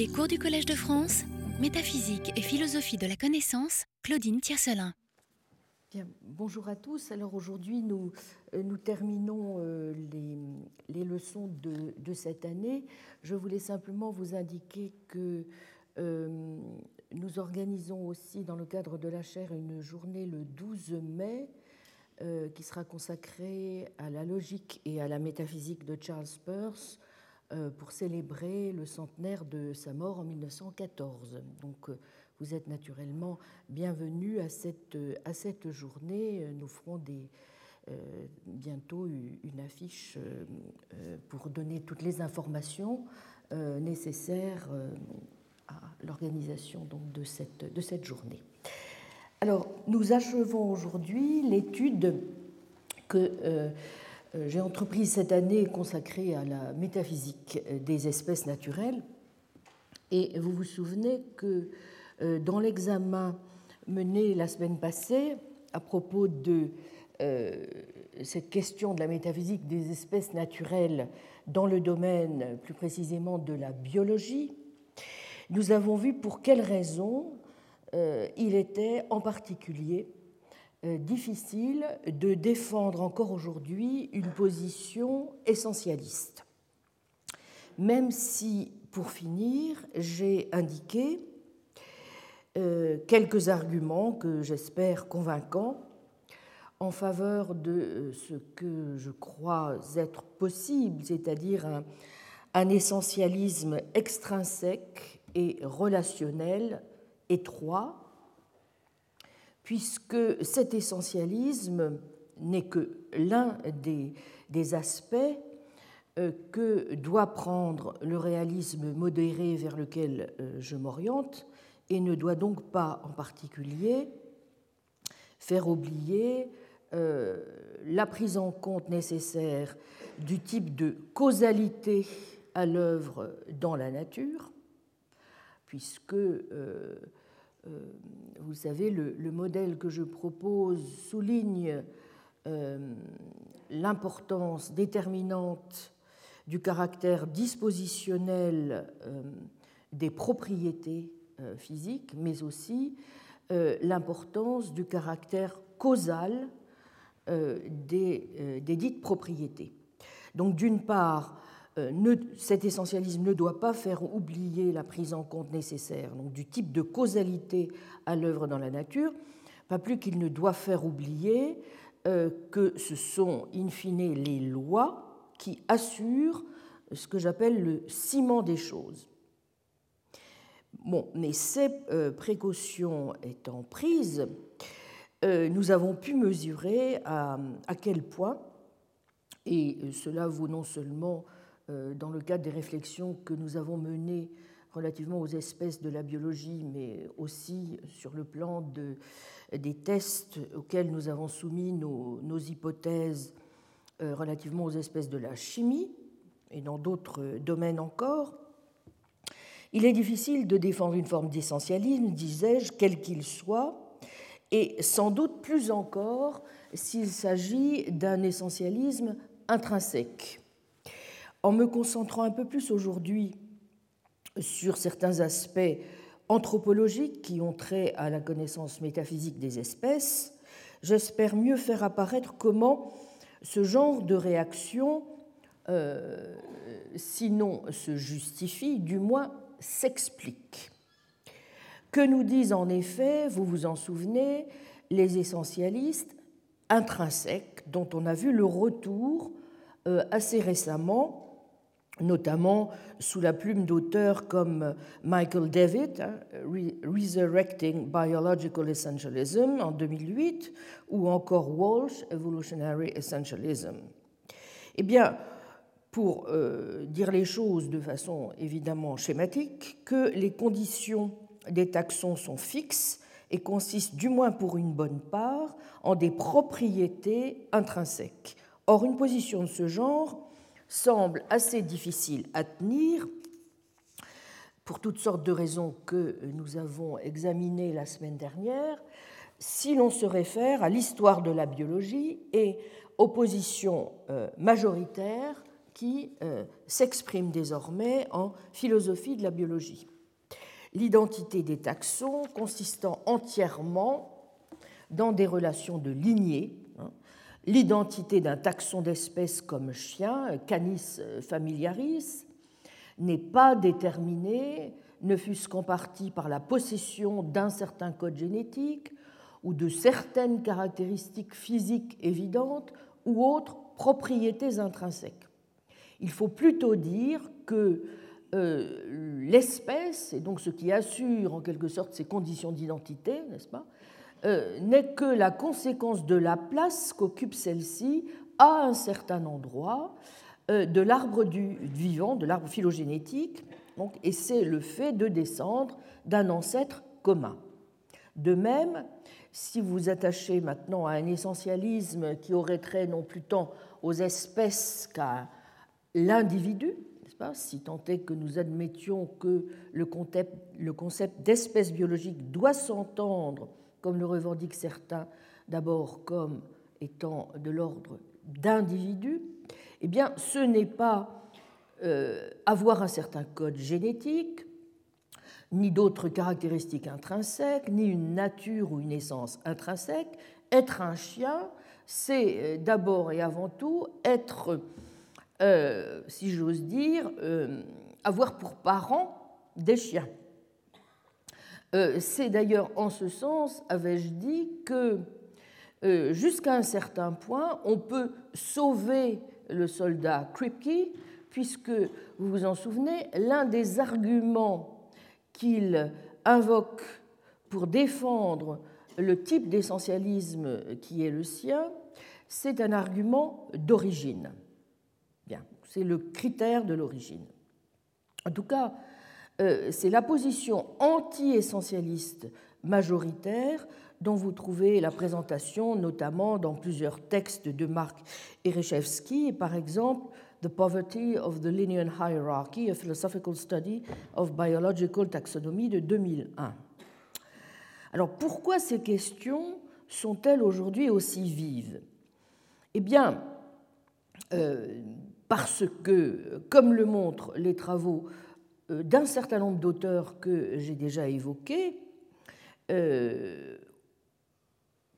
Les cours du Collège de France, métaphysique et philosophie de la connaissance, Claudine Tiercelin. Bonjour à tous. Alors aujourd'hui, nous, euh, terminons euh, les, leçons de, cette année. Je voulais simplement vous indiquer que euh, nous organisons aussi dans le cadre de la chaire une journée le 12 mai qui sera consacrée à la logique et à la métaphysique de Charles Peirce pour célébrer le centenaire de sa mort en 1914. Donc euh, vous êtes naturellement bienvenus à cette, à cette journée. Nous ferons bientôt une affiche pour donner toutes les informations nécessaires à l'organisation de cette, de cette journée. Alors, nous achevons aujourd'hui l'étude que euh, j'ai entreprise cette année consacrée à la métaphysique des espèces naturelles. Et vous vous souvenez que euh, dans l'examen mené la semaine passée à propos de euh, cette question de la métaphysique des espèces naturelles dans le domaine plus précisément de la biologie, nous avons vu pour quelles raisons euh, il était en particulier euh, difficile de défendre encore aujourd'hui une position essentialiste. Même si, pour finir, j'ai indiqué euh, quelques arguments que j'espère convaincants en faveur de ce que je crois être possible, c'est-à-dire un, essentialisme extrinsèque et relationnel étroit, puisque cet essentialisme n'est que l'un des, aspects euh, que doit prendre le réalisme modéré vers lequel euh, je m'oriente et ne doit donc pas en particulier faire oublier euh, la prise en compte nécessaire du type de causalité à l'œuvre dans la nature, puisque vous savez, le, modèle que je propose souligne euh, l'importance déterminante du caractère dispositionnel euh, des propriétés physiques, mais aussi l'importance du caractère causal des, des, dites propriétés. Donc d'une part, euh, cet essentialisme ne doit pas faire oublier la prise en compte nécessaire donc, du type de causalité à l'œuvre dans la nature, pas plus qu'il ne doit faire oublier euh, que ce sont in fine les lois qui assurent ce que j'appelle le ciment des choses. Bon, mais ces euh, précautions étant prises, nous avons pu mesurer à, quel point, et cela vaut non seulement dans le cadre des réflexions que nous avons menées relativement aux espèces de la biologie, mais aussi sur le plan de, des tests auxquels nous avons soumis nos, nos hypothèses euh, relativement aux espèces de la chimie et dans d'autres domaines encore. Il est difficile de défendre une forme d'essentialisme, disais-je, quel qu'il soit, et sans doute plus encore s'il s'agit d'un essentialisme intrinsèque. En me concentrant un peu plus aujourd'hui sur certains aspects anthropologiques qui ont trait à la connaissance métaphysique des espèces, j'espère mieux faire apparaître comment ce genre de réaction, euh, sinon se justifie, du moins s'explique. Que nous disent en effet, vous vous en souvenez, les essentialistes intrinsèques dont on a vu le retour euh, assez récemment notamment sous la plume d'auteurs comme Michael David, hein, Resurrecting Biological Essentialism en 2008, ou encore Walsh, Evolutionary Essentialism. Eh bien, pour euh, dire les choses de façon évidemment schématique, que les conditions des taxons sont fixes et consistent, du moins pour une bonne part, en des propriétés intrinsèques. Or, une position de ce genre semble assez difficile à tenir pour toutes sortes de raisons que nous avons examinées la semaine dernière, si l'on se réfère à l'histoire de la biologie et aux positions euh, majoritaires qui euh, s'exprime désormais en philosophie de la biologie. L'identité des taxons consistant entièrement dans des relations de lignée, l'identité d'un taxon d'espèce comme chien, Canis familiaris, n'est pas déterminée, ne fût-ce qu'en partie par la possession d'un certain code génétique ou de certaines caractéristiques physiques évidentes ou autres propriétés intrinsèques. Il faut plutôt dire que euh, l'espèce, et donc ce qui assure en quelque sorte ses conditions d'identité, n'est-ce pas, euh, n'est que la conséquence de la place qu'occupe celle-ci à un certain endroit euh, de l'arbre du vivant, de l'arbre phylogénétique, donc, et c'est le fait de descendre d'un ancêtre commun. De même, si vous attachez maintenant à un essentialisme qui aurait trait non plus tant aux espèces qu'à l'individu, si tant est que nous admettions que le concept d'espèce biologique doit s'entendre, comme le revendiquent certains, d'abord comme étant de l'ordre d'individu, eh bien, ce n'est pas euh, avoir un certain code génétique, ni d'autres caractéristiques intrinsèques, ni une nature ou une essence intrinsèque. Être un chien, c'est euh, d'abord et avant tout être, euh, si j'ose dire, avoir pour parents des chiens. C'est d'ailleurs en ce sens, avais-je dit, que jusqu'à un certain point, on peut sauver le soldat Kripke, puisque, vous vous en souvenez, l'un des arguments qu'il invoque pour défendre le type d'essentialisme qui est le sien, c'est un argument d'origine. Bien, c'est le critère de l'origine. En tout cas, euh, c'est la position anti-essentialiste majoritaire dont vous trouvez la présentation notamment dans plusieurs textes de Marc Ereshevsky, par exemple The Poverty of the Linnean Hierarchy, a Philosophical Study of Biological Taxonomy de 2001. Alors pourquoi ces questions sont-elles aujourd'hui aussi vives? Eh bien, euh, parce que, comme le montrent les travaux euh, d'un certain nombre d'auteurs que j'ai déjà évoqués, euh,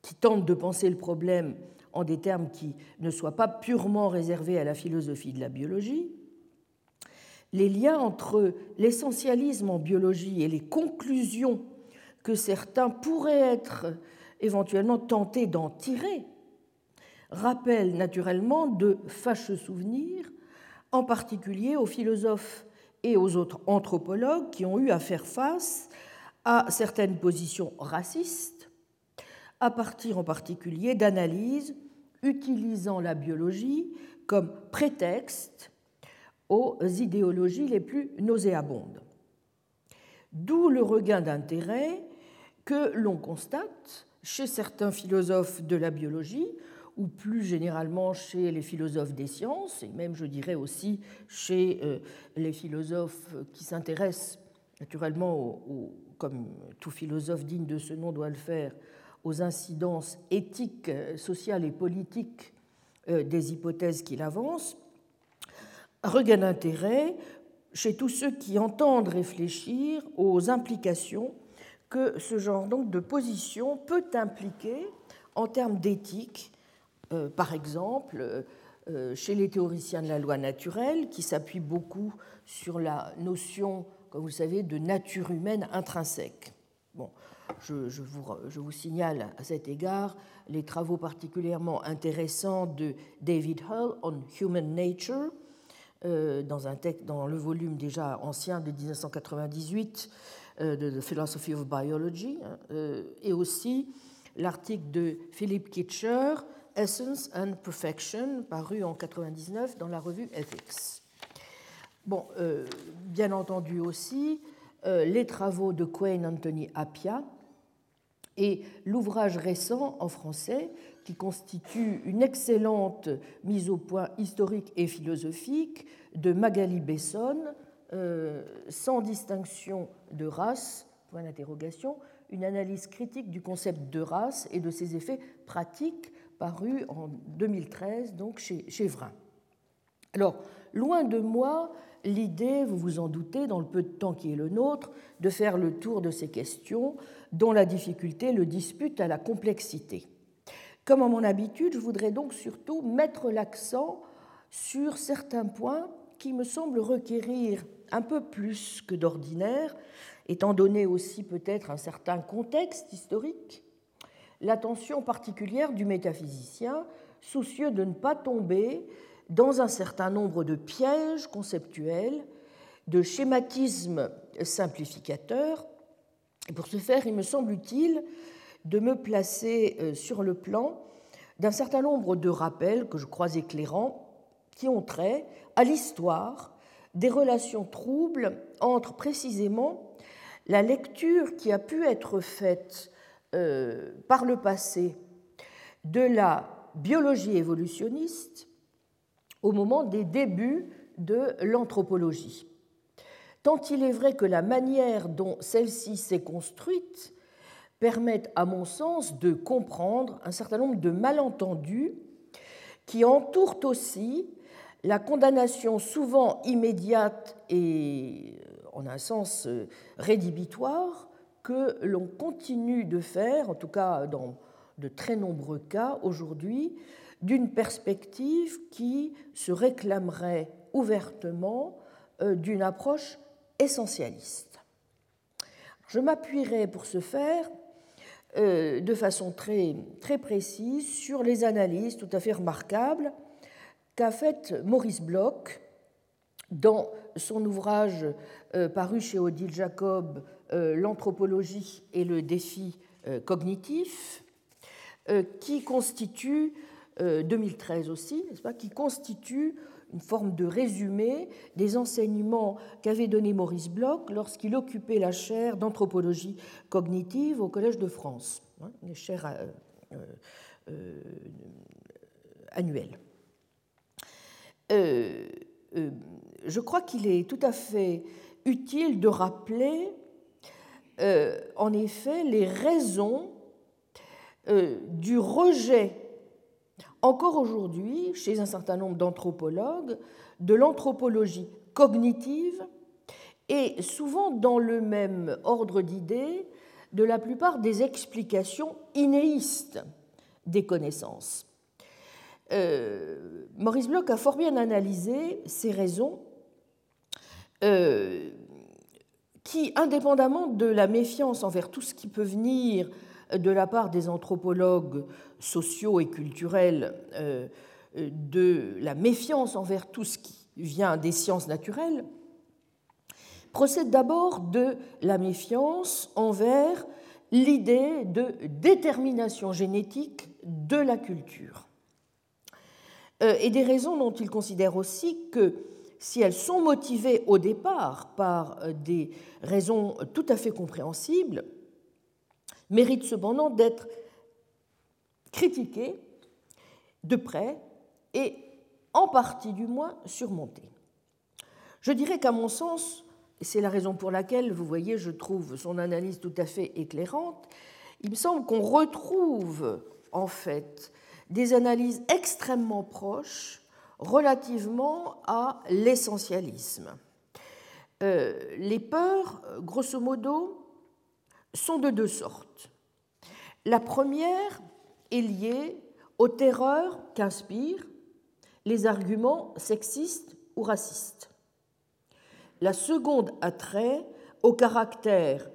qui tentent de penser le problème en des termes qui ne soient pas purement réservés à la philosophie de la biologie, les liens entre l'essentialisme en biologie et les conclusions que certains pourraient être éventuellement tentés d'en tirer rappellent naturellement de fâcheux souvenirs, en particulier aux philosophes et aux autres anthropologues qui ont eu à faire face à certaines positions racistes, à partir en particulier d'analyses utilisant la biologie comme prétexte aux idéologies les plus nauséabondes. D'où le regain d'intérêt que l'on constate chez certains philosophes de la biologie, ou plus généralement chez les philosophes des sciences, et même je dirais aussi chez euh, les philosophes qui s'intéressent naturellement, comme tout philosophe digne de ce nom doit le faire, aux incidences éthiques, sociales et politiques euh, des hypothèses qu'il avance, regain d'intérêt chez tous ceux qui entendent réfléchir aux implications que ce genre donc de position peut impliquer en termes d'éthique, euh, par exemple euh, chez les théoriciens de la loi naturelle, qui s'appuient beaucoup sur la notion, comme vous le savez, de nature humaine intrinsèque. Bon, je, vous, signale à cet égard les travaux particulièrement intéressants de David Hull on Human Nature, euh, dans, le volume déjà ancien de 1998 euh, de The Philosophy of Biology, hein, et aussi l'article de Philip Kitcher, Essence and Perfection, paru en 1999 dans la revue Ethics. Bon, bien entendu aussi, les travaux de Quayne Anthony Appia, et l'ouvrage récent en français, qui constitue une excellente mise au point historique et philosophique de Magali Besson, euh, sans distinction de race, point d'interrogation, une analyse critique du concept de race et de ses effets pratiques, paru en 2013 donc chez, chez Vrin. Alors, loin de moi l'idée, vous vous en doutez, dans le peu de temps qui est le nôtre, de faire le tour de ces questions dont la difficulté le dispute à la complexité. Comme à mon habitude, je voudrais donc surtout mettre l'accent sur certains points qui me semblent requérir un peu plus que d'ordinaire, étant donné aussi peut-être un certain contexte historique, l'attention particulière du métaphysicien, soucieux de ne pas tomber dans un certain nombre de pièges conceptuels, de schématismes simplificateurs. Pour ce faire, il me semble utile de me placer euh, sur le plan d'un certain nombre de rappels que je crois éclairants qui ont trait à l'histoire des relations troubles entre précisément la lecture qui a pu être faite euh, par le passé de la biologie évolutionniste au moment des débuts de l'anthropologie. Tant il est vrai que la manière dont celle-ci s'est construite permet, à mon sens, de comprendre un certain nombre de malentendus qui entourent aussi la condamnation souvent immédiate et en un sens rédhibitoire que l'on continue de faire, en tout cas dans de très nombreux cas aujourd'hui, d'une perspective qui se réclamerait ouvertement euh, d'une approche essentialiste. Je m'appuierai pour ce faire euh, de façon très, précise sur les analyses tout à fait remarquables qu'a faites Maurice Bloch dans son ouvrage euh, paru chez Odile Jacob, L'anthropologie et le défi cognitif, qui constitue 2013 euh, aussi, n'est-ce pas, qui constitue une forme de résumé des enseignements qu'avait donné Maurice Bloch lorsqu'il occupait la chaire d'anthropologie cognitive au Collège de France, hein, une chaire euh, euh, annuelle. je crois qu'il est tout à fait utile de rappeler en effet les raisons du rejet encore aujourd'hui, chez un certain nombre d'anthropologues, de l'anthropologie cognitive et souvent dans le même ordre d'idées de la plupart des explications inéistes des connaissances. Euh, Maurice Bloch a fort bien analysé ces raisons euh, qui, indépendamment de la méfiance envers tout ce qui peut venir de la part des anthropologues sociaux et culturels euh, de la méfiance envers tout ce qui vient des sciences naturelles, procède d'abord de la méfiance envers l'idée de détermination génétique de la culture. Euh, et des raisons dont il considère aussi que si elles sont motivées au départ par euh, des raisons tout à fait compréhensibles, mérite cependant d'être critiqué de près et en partie du moins surmonté. Je dirais qu'à mon sens, et c'est la raison pour laquelle, vous voyez, je trouve son analyse tout à fait éclairante, il me semble qu'on retrouve en fait des analyses extrêmement proches relativement à l'essentialisme. Euh, les peurs, grosso modo, sont de deux sortes. La première est liée aux terreurs qu'inspirent les arguments sexistes ou racistes. La seconde a trait au caractère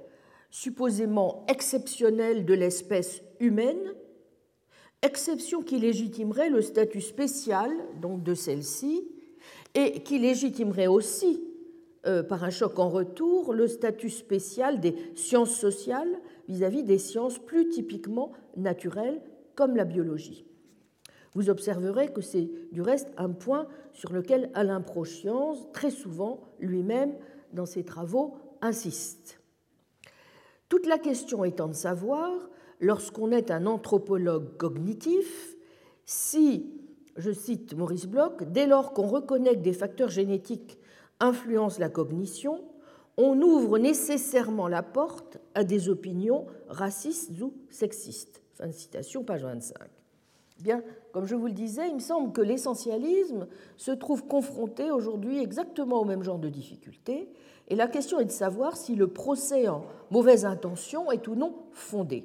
supposément exceptionnel de l'espèce humaine, exception qui légitimerait le statut spécial donc de celle-ci et qui légitimerait aussi euh, par un choc en retour le statut spécial des sciences sociales vis-à-vis des sciences plus typiquement naturelles comme la biologie. Vous observerez que c'est du reste un point sur lequel Alain Proscience, très souvent lui-même dans ses travaux, insiste. Toute la question étant de savoir, lorsqu'on est un anthropologue cognitif, si, je cite Maurice Bloch, dès lors qu'on reconnaît que des facteurs génétiques influence la cognition, on ouvre nécessairement la porte à des opinions racistes ou sexistes. Fin de citation, page 25. Bien, comme je vous le disais, il me semble que l'essentialisme se trouve confronté aujourd'hui exactement au même genre de difficultés, et la question est de savoir si le procès en mauvaise intention est ou non fondé.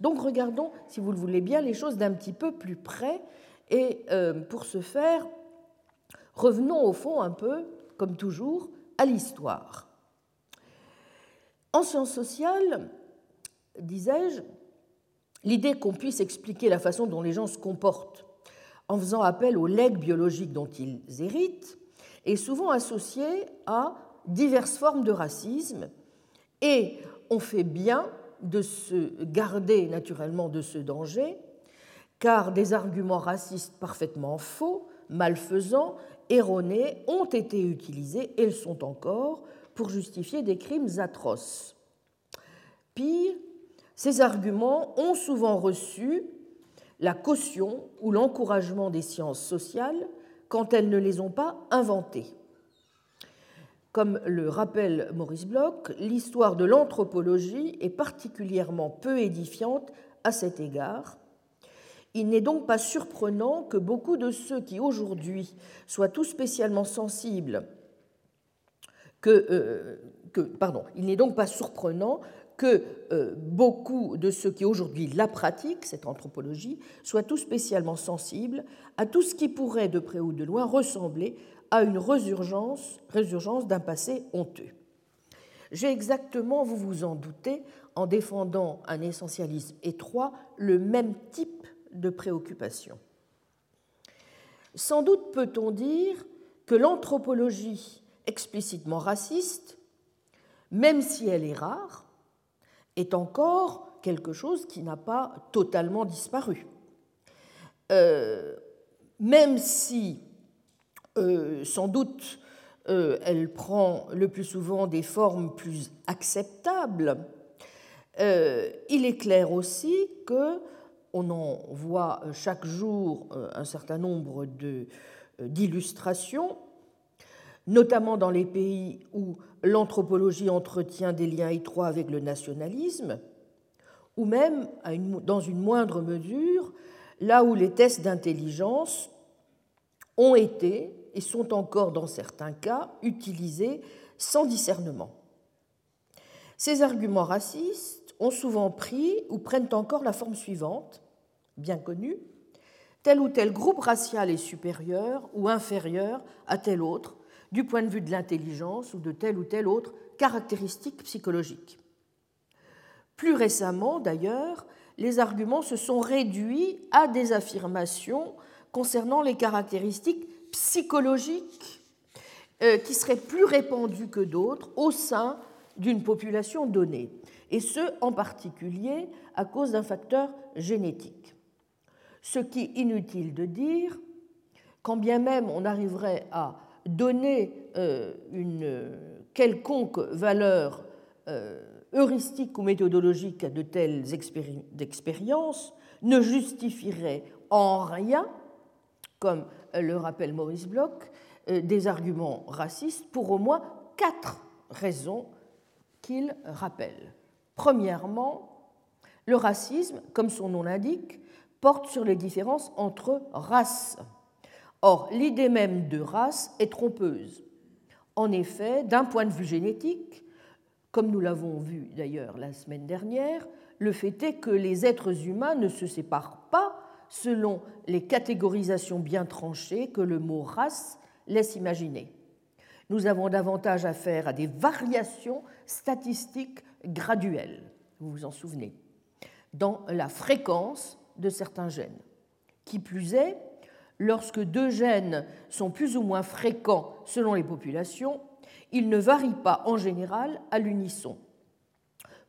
Donc regardons, si vous le voulez bien, les choses d'un petit peu plus près, et euh, pour ce faire, revenons au fond un peu, comme toujours, à l'histoire. En sciences sociales, disais-je, l'idée qu'on puisse expliquer la façon dont les gens se comportent en faisant appel aux legs biologiques dont ils héritent est souvent associée à diverses formes de racisme et on fait bien de se garder naturellement de ce danger car des arguments racistes parfaitement faux, malfaisants, erronés ont été utilisés et le sont encore pour justifier des crimes atroces. Pire, ces arguments ont souvent reçu la caution ou l'encouragement des sciences sociales quand elles ne les ont pas inventés. Comme le rappelle Maurice Bloch, l'histoire de l'anthropologie est particulièrement peu édifiante à cet égard. Il n'est donc pas surprenant que beaucoup de ceux qui aujourd'hui soient tout spécialement sensibles que, euh, pardon, il n'est donc pas surprenant que euh, beaucoup de ceux qui aujourd'hui la pratiquent, cette anthropologie, soient tout spécialement sensibles à tout ce qui pourrait, de près ou de loin, ressembler à une résurgence, d'un passé honteux. J'ai exactement, vous vous en doutez, en défendant un essentialisme étroit, le même type de préoccupation. Sans doute peut-on dire que l'anthropologie explicitement raciste, même si elle est rare, est encore quelque chose qui n'a pas totalement disparu. Euh, même si, euh, sans doute, euh, elle prend le plus souvent des formes plus acceptables, il est clair aussi que on en voit chaque jour un certain nombre d'illustrations, notamment dans les pays où l'anthropologie entretient des liens étroits avec le nationalisme, ou même, dans une moindre mesure, là où les tests d'intelligence ont été et sont encore dans certains cas utilisés sans discernement. Ces arguments racistes ont souvent pris ou prennent encore la forme suivante, bien connue, tel ou tel groupe racial est supérieur ou inférieur à tel autre du point de vue de l'intelligence ou de telle ou telle autre caractéristique psychologique. Plus récemment, d'ailleurs, les arguments se sont réduits à des affirmations concernant les caractéristiques psychologiques euh, qui seraient plus répandues que d'autres au sein d'une population donnée, et ce en particulier à cause d'un facteur génétique. Ce qui est inutile de dire, quand bien même on arriverait à donner euh, une quelconque valeur euh, heuristique ou méthodologique à de telles expériences ne justifierait en rien, comme le rappelle Maurice Bloch, euh, des arguments racistes pour au moins quatre raisons qu'il rappelle. Premièrement, le racisme, comme son nom l'indique, porte sur les différences entre races Or, l'idée même de race est trompeuse. En effet, d'un point de vue génétique, comme nous l'avons vu d'ailleurs la semaine dernière, le fait est que les êtres humains ne se séparent pas selon les catégorisations bien tranchées que le mot race laisse imaginer. Nous avons davantage affaire à des variations statistiques graduelles, vous vous en souvenez, dans la fréquence de certains gènes. Qui plus est, lorsque deux gènes sont plus ou moins fréquents selon les populations, ils ne varient pas en général à l'unisson.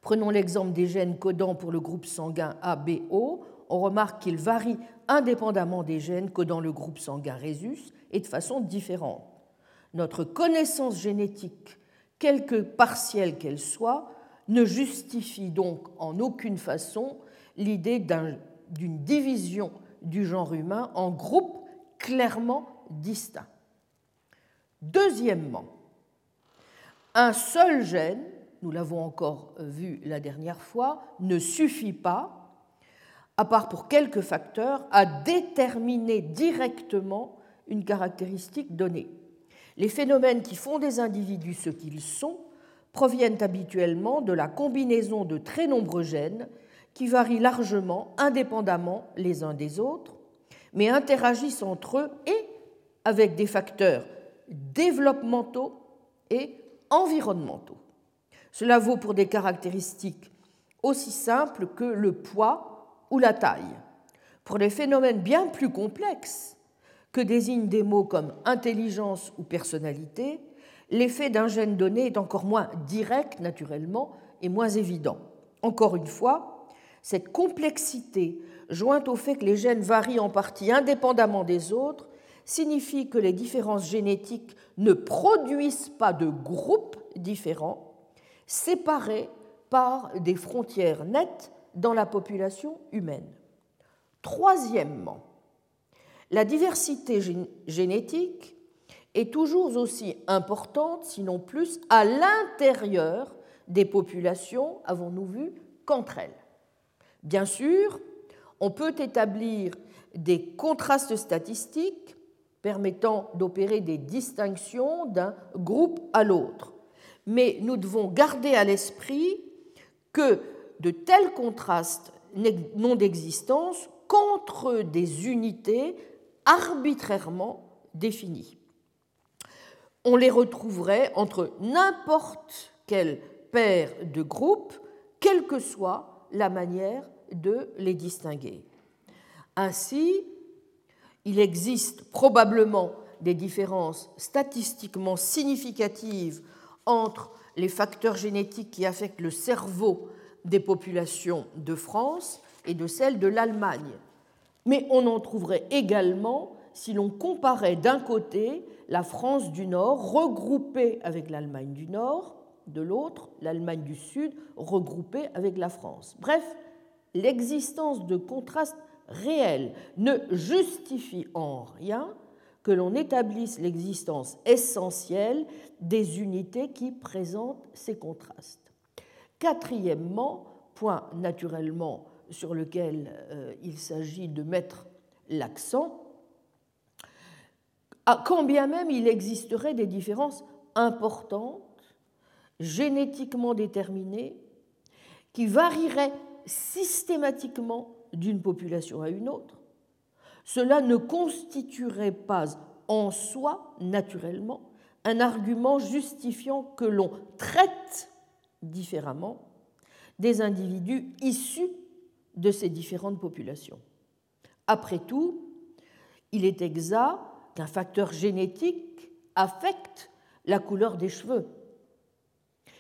Prenons l'exemple des gènes codant pour le groupe sanguin ABO. On remarque qu'ils varient indépendamment des gènes codant le groupe sanguin Rhésus et de façon différente. Notre connaissance génétique, quelque partielle qu'elle soit, ne justifie donc en aucune façon l'idée d'une division du genre humain en groupes clairement distincts. Deuxièmement, un seul gène, nous l'avons encore vu la dernière fois, ne suffit pas à part pour quelques facteurs, à déterminer directement une caractéristique donnée. Les phénomènes qui font des individus ce qu'ils sont proviennent habituellement de la combinaison de très nombreux gènes qui varient largement, indépendamment les uns des autres, mais interagissent entre eux et avec des facteurs développementaux et environnementaux. Cela vaut pour des caractéristiques aussi simples que le poids ou la taille. Pour des phénomènes bien plus complexes que désignent des mots comme intelligence ou personnalité, l'effet d'un gène donné est encore moins direct, naturellement, et moins évident. Encore une fois, cette complexité, jointe au fait que les gènes varient en partie indépendamment des autres, signifie que les différences génétiques ne produisent pas de groupes différents, séparés par des frontières nettes dans la population humaine. Troisièmement, la diversité génétique est toujours aussi importante, sinon plus, à l'intérieur des populations, avons-nous vu, qu'entre elles. Bien sûr, on peut établir des contrastes statistiques permettant d'opérer des distinctions d'un groupe à l'autre. Mais nous devons garder à l'esprit que de tels contrastes n'ont d'existence qu'entre des unités arbitrairement définies. On les retrouverait entre n'importe quelle paire de groupes, quelle que soit la manière de les distinguer. Ainsi, il existe probablement des différences statistiquement significatives entre les facteurs génétiques qui affectent le cerveau des populations de France et de celles de l'Allemagne. Mais on en trouverait également si l'on comparait d'un côté la France du Nord regroupée avec l'Allemagne du Nord, de l'autre l'Allemagne du Sud regroupée avec la France. Bref, l'existence de contrastes réels ne justifie en rien que l'on établisse l'existence essentielle des unités qui présentent ces contrastes. Quatrièmement, point naturellement sur lequel euh, il s'agit de mettre l'accent, quand bien même il existerait des différences importantes, génétiquement déterminées, qui varieraient systématiquement d'une population à une autre, cela ne constituerait pas en soi, naturellement, un argument justifiant que l'on traite différemment des individus issus de ces différentes populations. Après tout, il est exact qu'un facteur génétique affecte la couleur des cheveux.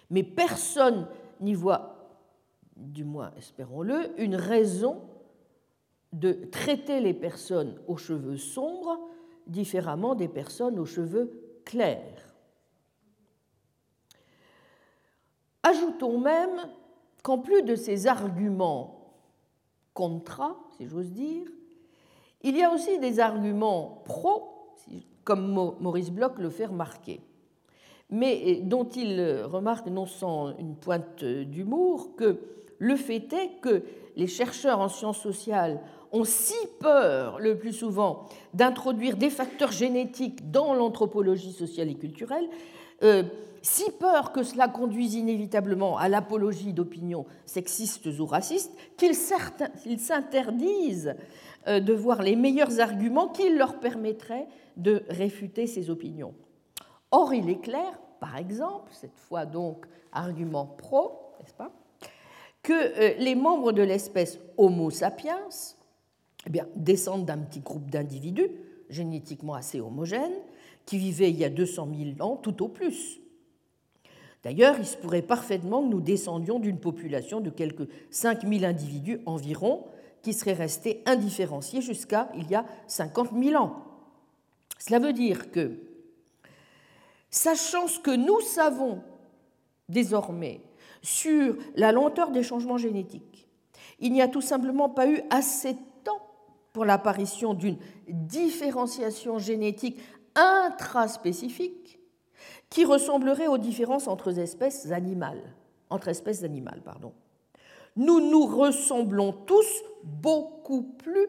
Mais personne n'y voit du moins espérons-le, une raison de traiter les personnes aux cheveux sombres différemment des personnes aux cheveux clairs. Ajoutons même qu'en plus de ces arguments contra, si j'ose dire, il y a aussi des arguments pro, comme Maurice Bloch le fait remarquer, mais dont il remarque non sans une pointe d'humour que le fait est que les chercheurs en sciences sociales ont si peur, le plus souvent, d'introduire des facteurs génétiques dans l'anthropologie sociale et culturelle, euh, si peur que cela conduise inévitablement à l'apologie d'opinions sexistes ou racistes, qu'ils s'interdisent euh, de voir les meilleurs arguments qui leur permettraient de réfuter ces opinions. Or, il est clair, par exemple, cette fois donc argument pro, n'est-ce pas, que euh, les membres de l'espèce Homo sapiens eh descendent d'un petit groupe d'individus génétiquement assez homogènes qui vivaient il y a 200 000 ans tout au plus. D'ailleurs, il se pourrait parfaitement que nous descendions d'une population de quelques 5 000 individus environ qui seraient restés indifférenciés jusqu'à il y a 50 000 ans. Cela veut dire que, sachant ce que nous savons désormais sur la lenteur des changements génétiques. Il n'y a tout simplement pas eu assez de temps pour l'apparition d'une différenciation génétique intraspécifique qui ressemblerait aux différences entre espèces animales, entre espèces animales, pardon. nous nous ressemblons tous beaucoup plus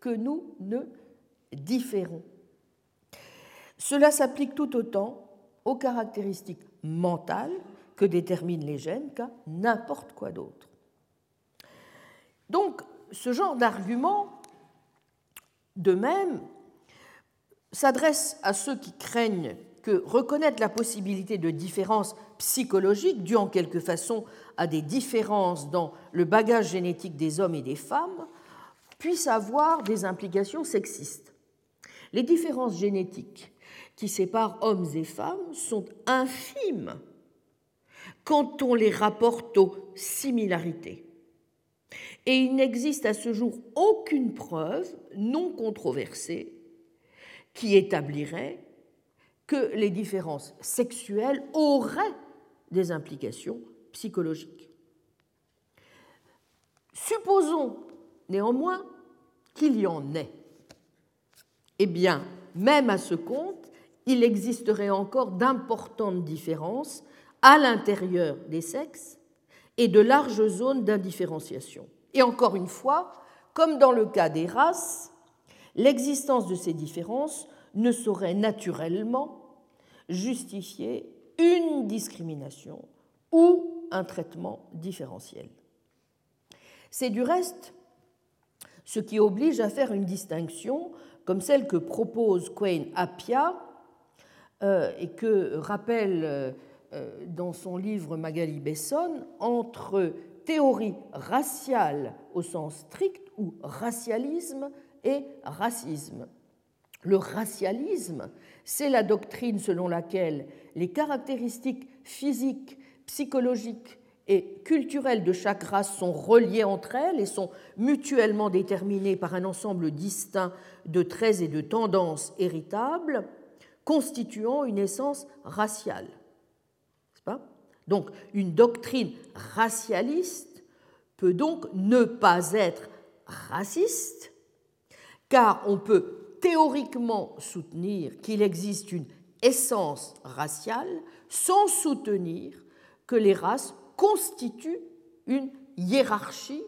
que nous ne différons. Cela s'applique tout autant aux caractéristiques mentales que déterminent les gènes qu'à n'importe quoi d'autre. Donc, ce genre d'argument, de même, s'adresse à ceux qui craignent que reconnaître la possibilité de différences psychologiques dues en quelque façon à des différences dans le bagage génétique des hommes et des femmes puisse avoir des implications sexistes. Les différences génétiques qui séparent hommes et femmes sont infimes quand on les rapporte aux similarités. Et il n'existe à ce jour aucune preuve non controversée qui établirait que les différences sexuelles auraient des implications psychologiques. Supposons néanmoins qu'il y en ait. Eh bien, même à ce compte, il existerait encore d'importantes différences à l'intérieur des sexes et de larges zones d'indifférenciation. Et encore une fois, comme dans le cas des races, l'existence de ces différences ne saurait naturellement justifier une discrimination ou un traitement différentiel. C'est du reste ce qui oblige à faire une distinction comme celle que propose Quain Appia euh, et que rappelle euh, dans son livre Magali Besson entre théorie raciale au sens strict ou racialisme racisme. Le racialisme, c'est la doctrine selon laquelle les caractéristiques physiques, psychologiques et culturelles de chaque race sont reliées entre elles et sont mutuellement déterminées par un ensemble distinct de traits et de tendances héritables, constituant une essence raciale. Donc une doctrine racialiste peut donc ne pas être raciste, car on peut théoriquement soutenir qu'il existe une essence raciale sans soutenir que les races constituent une hiérarchie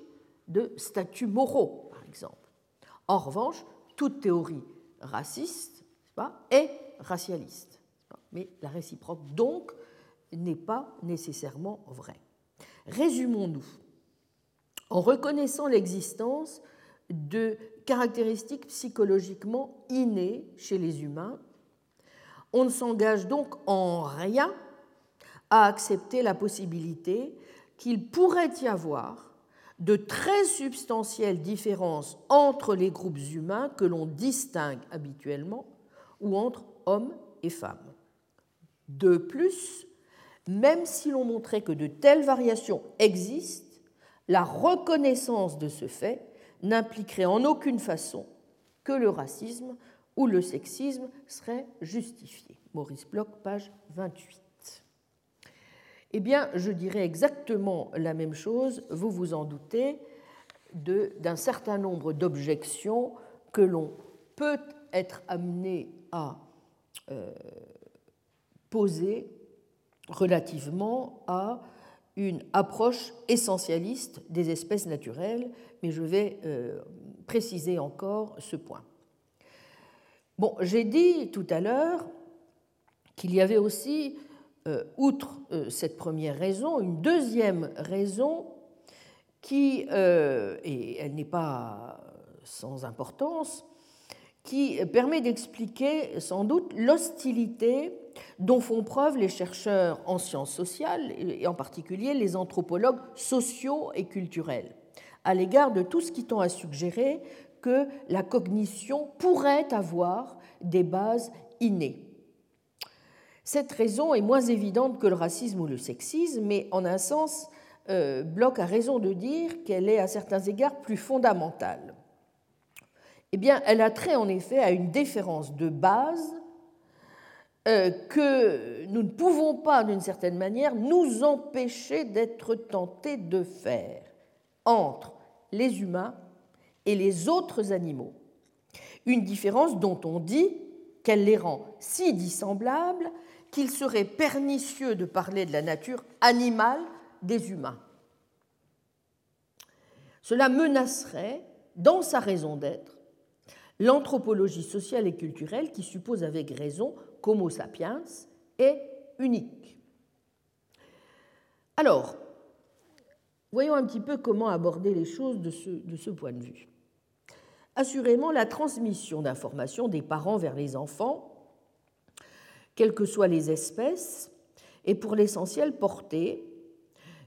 de statuts moraux, par exemple. En revanche, toute théorie raciste est racialiste. Mais la réciproque, donc, n'est pas nécessairement vraie. Résumons-nous. En reconnaissant l'existence de caractéristiques psychologiquement innées chez les humains. On ne s'engage donc en rien à accepter la possibilité qu'il pourrait y avoir de très substantielles différences entre les groupes humains que l'on distingue habituellement ou entre hommes et femmes. De plus, même si l'on montrait que de telles variations existent, la reconnaissance de ce fait n'impliquerait en aucune façon que le racisme ou le sexisme serait justifié. Maurice Bloch, page 28. Eh bien, je dirais exactement la même chose, vous vous en doutez, d'un certain nombre d'objections que l'on peut être amené à euh, poser relativement à une approche essentialiste des espèces naturelles, mais je vais euh, préciser encore ce point. Bon, j'ai dit tout à l'heure qu'il y avait aussi, euh, outre euh, cette première raison, une deuxième raison qui, et elle n'est pas sans importance, qui permet d'expliquer sans doute l'hostilité dont font preuve les chercheurs en sciences sociales, et en particulier les anthropologues sociaux et culturels, à l'égard de tout ce qui tend à suggérer que la cognition pourrait avoir des bases innées. Cette raison est moins évidente que le racisme ou le sexisme, mais en un sens, euh, Bloch a raison de dire qu'elle est à certains égards plus fondamentale. Eh bien, elle a trait en effet à une différence de base euh, que nous ne pouvons pas, d'une certaine manière, nous empêcher d'être tentés de faire entre les humains et les autres animaux. Une différence dont on dit qu'elle les rend si dissemblables qu'il serait pernicieux de parler de la nature animale des humains. cela menacerait, dans sa raison d'être, l'anthropologie sociale et culturelle qui suppose avec raison qu'Homo sapiens est unique. Alors, voyons un petit peu comment aborder les choses de ce, point de vue. Assurément, la transmission d'informations des parents vers les enfants, quelles que soient les espèces, est pour l'essentiel portée,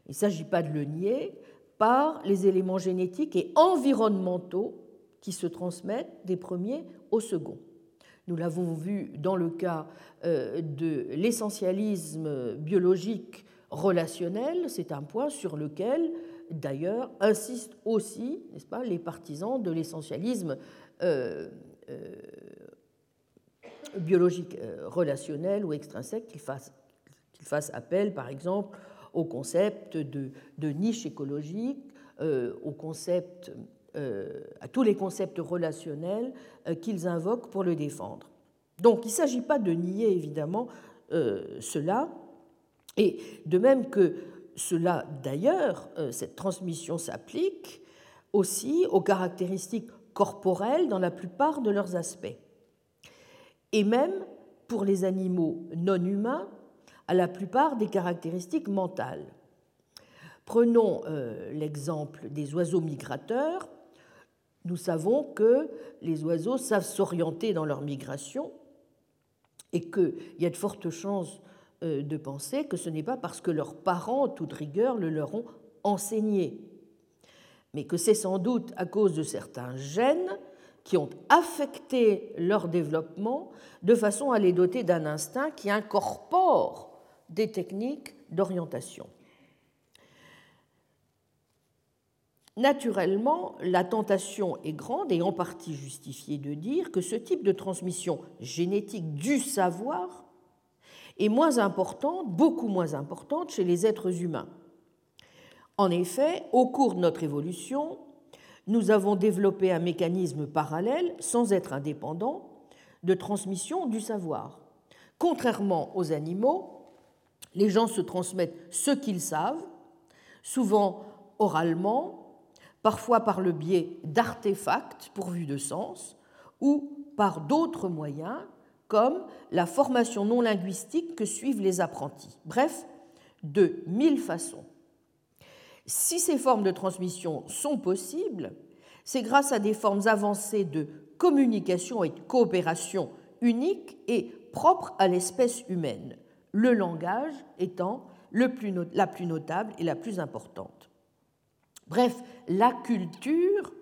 il ne s'agit pas de le nier, par les éléments génétiques et environnementaux qui se transmettent des premiers au second. Nous l'avons vu dans le cas euh, de l'essentialisme biologique relationnel, c'est un point sur lequel d'ailleurs insistent aussi, n'est-ce pas, les partisans de l'essentialisme euh, euh, biologique relationnel ou extrinsèque, qu'ils fassent, appel, par exemple, au concept de, niche écologique, au concept, à tous les concepts relationnels euh, qu'ils invoquent pour le défendre. Donc il ne s'agit pas de nier évidemment cela, et de même que cela d'ailleurs, cette transmission s'applique aussi aux caractéristiques corporelles dans la plupart de leurs aspects. Et même pour les animaux non humains, à la plupart des caractéristiques mentales. Prenons euh, l'exemple des oiseaux migrateurs. Nous savons que les oiseaux savent s'orienter dans leur migration et qu'il y a de fortes chances euh, de penser que ce n'est pas parce que leurs parents, toute rigueur, le leur ont enseigné, mais que c'est sans doute à cause de certains gènes qui ont affecté leur développement de façon à les doter d'un instinct qui incorpore des techniques d'orientation. Naturellement, la tentation est grande et en partie justifiée de dire que ce type de transmission génétique du savoir est moins importante, beaucoup moins importante chez les êtres humains. En effet, au cours de notre évolution, nous avons développé un mécanisme parallèle, sans être indépendant, de transmission du savoir. Contrairement aux animaux, les gens se transmettent ce qu'ils savent, souvent oralement, parfois par le biais d'artefacts pourvus de sens, ou par d'autres moyens, comme la formation non linguistique que suivent les apprentis. Bref, de mille façons. Si ces formes de transmission sont possibles, c'est grâce à des formes avancées de communication et de coopération uniques et propres à l'espèce humaine, le langage étant la plus notable et la plus importante. Bref, la culture,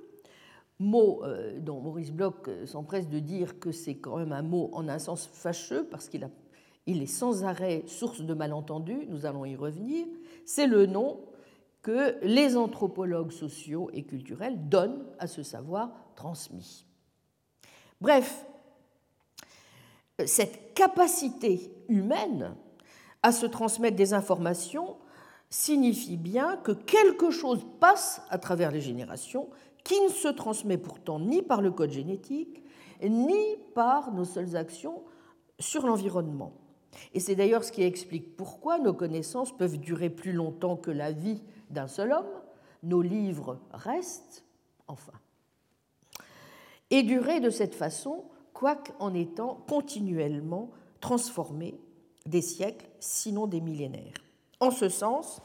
mot euh, dont Maurice Bloch euh, s'empresse de dire que c'est quand même un mot en un sens fâcheux parce qu'il est sans arrêt source de malentendus, nous allons y revenir, c'est le nom que les anthropologues sociaux et culturels donnent à ce savoir transmis. Bref, cette capacité humaine à se transmettre des informations signifie bien que quelque chose passe à travers les générations qui ne se transmet pourtant ni par le code génétique, ni par nos seules actions sur l'environnement. Et c'est d'ailleurs ce qui explique pourquoi nos connaissances peuvent durer plus longtemps que la vie d'un seul homme, nos livres restent, enfin, et durer de cette façon quoique en étant continuellement transformés des siècles, sinon des millénaires. En ce sens,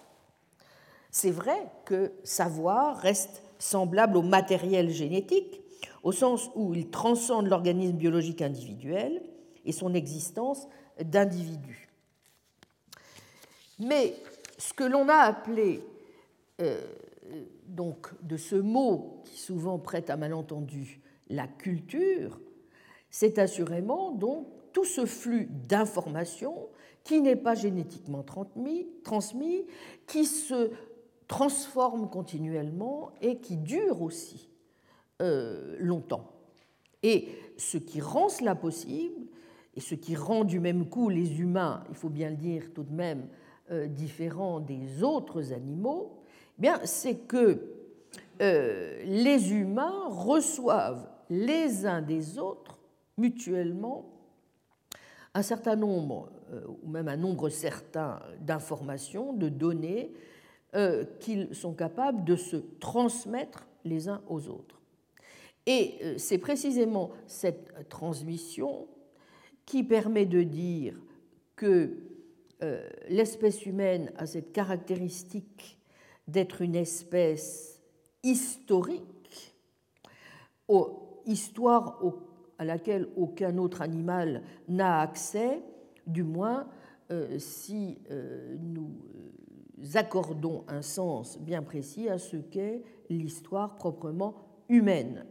c'est vrai que savoir reste semblable au matériel génétique, au sens où il transcende l'organisme biologique individuel et son existence d'individu. Mais ce que l'on a appelé, euh, donc de ce mot qui souvent prête à malentendu, la culture, c'est assurément donc tout ce flux d'informations qui n'est pas génétiquement transmis, qui se transforme continuellement et qui dure aussi euh, longtemps. Et ce qui rend cela possible, et ce qui rend du même coup les humains, il faut bien le dire tout de même, euh, différents des autres animaux, eh c'est que euh, les humains reçoivent les uns des autres mutuellement un certain nombre, ou même un nombre certain d'informations, de données, euh, qu'ils sont capables de se transmettre les uns aux autres. Et euh, c'est précisément cette transmission qui permet de dire que euh, l'espèce humaine a cette caractéristique d'être une espèce historique, histoire à laquelle aucun autre animal n'a accès, du moins euh, si euh, nous accordons un sens bien précis à ce qu'est l'histoire proprement humaine.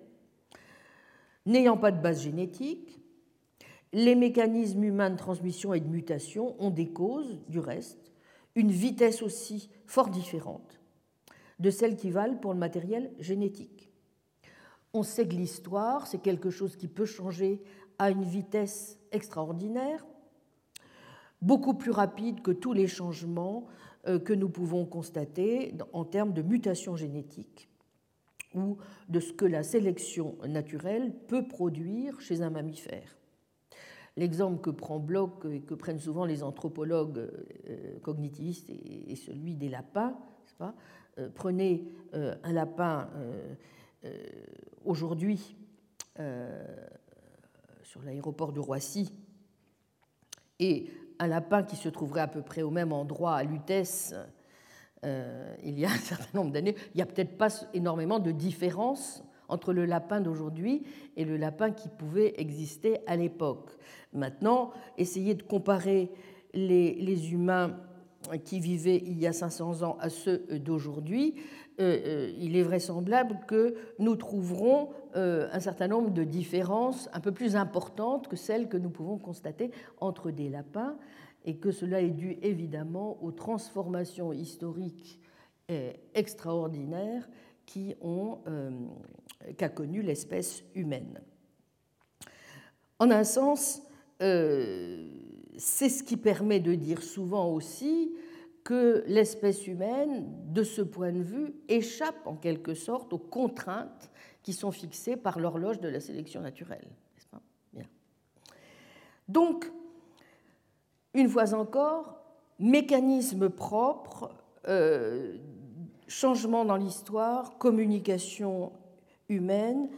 N'ayant pas de base génétique, les mécanismes humains de transmission et de mutation ont des causes, du reste, une vitesse aussi fort différente de celles qui valent pour le matériel génétique. On sait que l'histoire, c'est quelque chose qui peut changer à une vitesse extraordinaire, beaucoup plus rapide que tous les changements euh, que nous pouvons constater en termes de mutation génétique ou de ce que la sélection naturelle peut produire chez un mammifère. L'exemple que prend Bloch et que prennent souvent les anthropologues euh, cognitivistes est celui des lapins. Euh, prenez un lapin aujourd'hui sur l'aéroport de Roissy et un lapin qui se trouverait à peu près au même endroit à Lutèce il y a un certain nombre d'années, il n'y a peut-être pas énormément de différence entre le lapin d'aujourd'hui et le lapin qui pouvait exister à l'époque. Maintenant, essayer de comparer les, humains qui vivaient il y a 500 ans à ceux d'aujourd'hui, euh, euh, il est vraisemblable que nous trouverons euh, un certain nombre de différences un peu plus importantes que celles que nous pouvons constater entre des lapins, et que cela est dû évidemment aux transformations historiques extraordinaires qu'a connu l'espèce humaine. En un sens, euh, c'est ce qui permet de dire souvent aussi que l'espèce humaine, de ce point de vue, échappe en quelque sorte aux contraintes qui sont fixées par l'horloge de la sélection naturelle. Donc, une fois encore, mécanisme propre, euh, changement dans l'histoire, communication humaine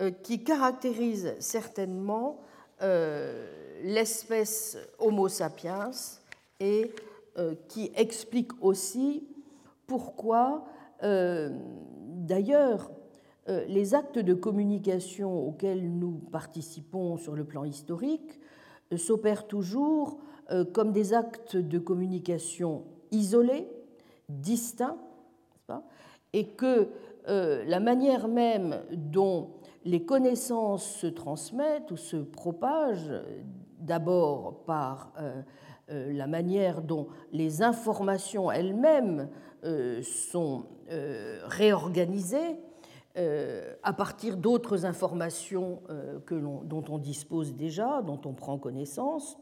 euh, qui caractérise certainement euh, l'espèce Homo sapiens et euh, qui explique aussi pourquoi, d'ailleurs, les actes de communication auxquels nous participons sur le plan historique s'opèrent toujours comme des actes de communication isolés, distincts, et que euh, la manière même dont les connaissances se transmettent ou se propagent, d'abord par euh, euh, la manière dont les informations elles-mêmes sont réorganisées à partir d'autres informations dont on dispose déjà, dont on prend connaissance,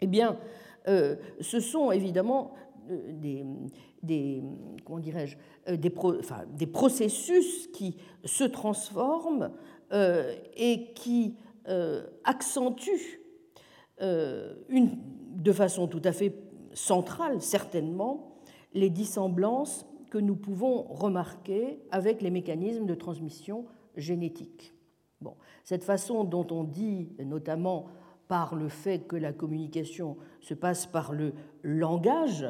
eh bien, ce sont évidemment des, comment dirais-je, euh, des, processus qui se transforment euh, et qui euh, accentuent une, de façon tout à fait centrale, certainement, les dissemblances que nous pouvons remarquer avec les mécanismes de transmission génétique. Bon, cette façon dont on dit, notamment par le fait que la communication se passe par le langage,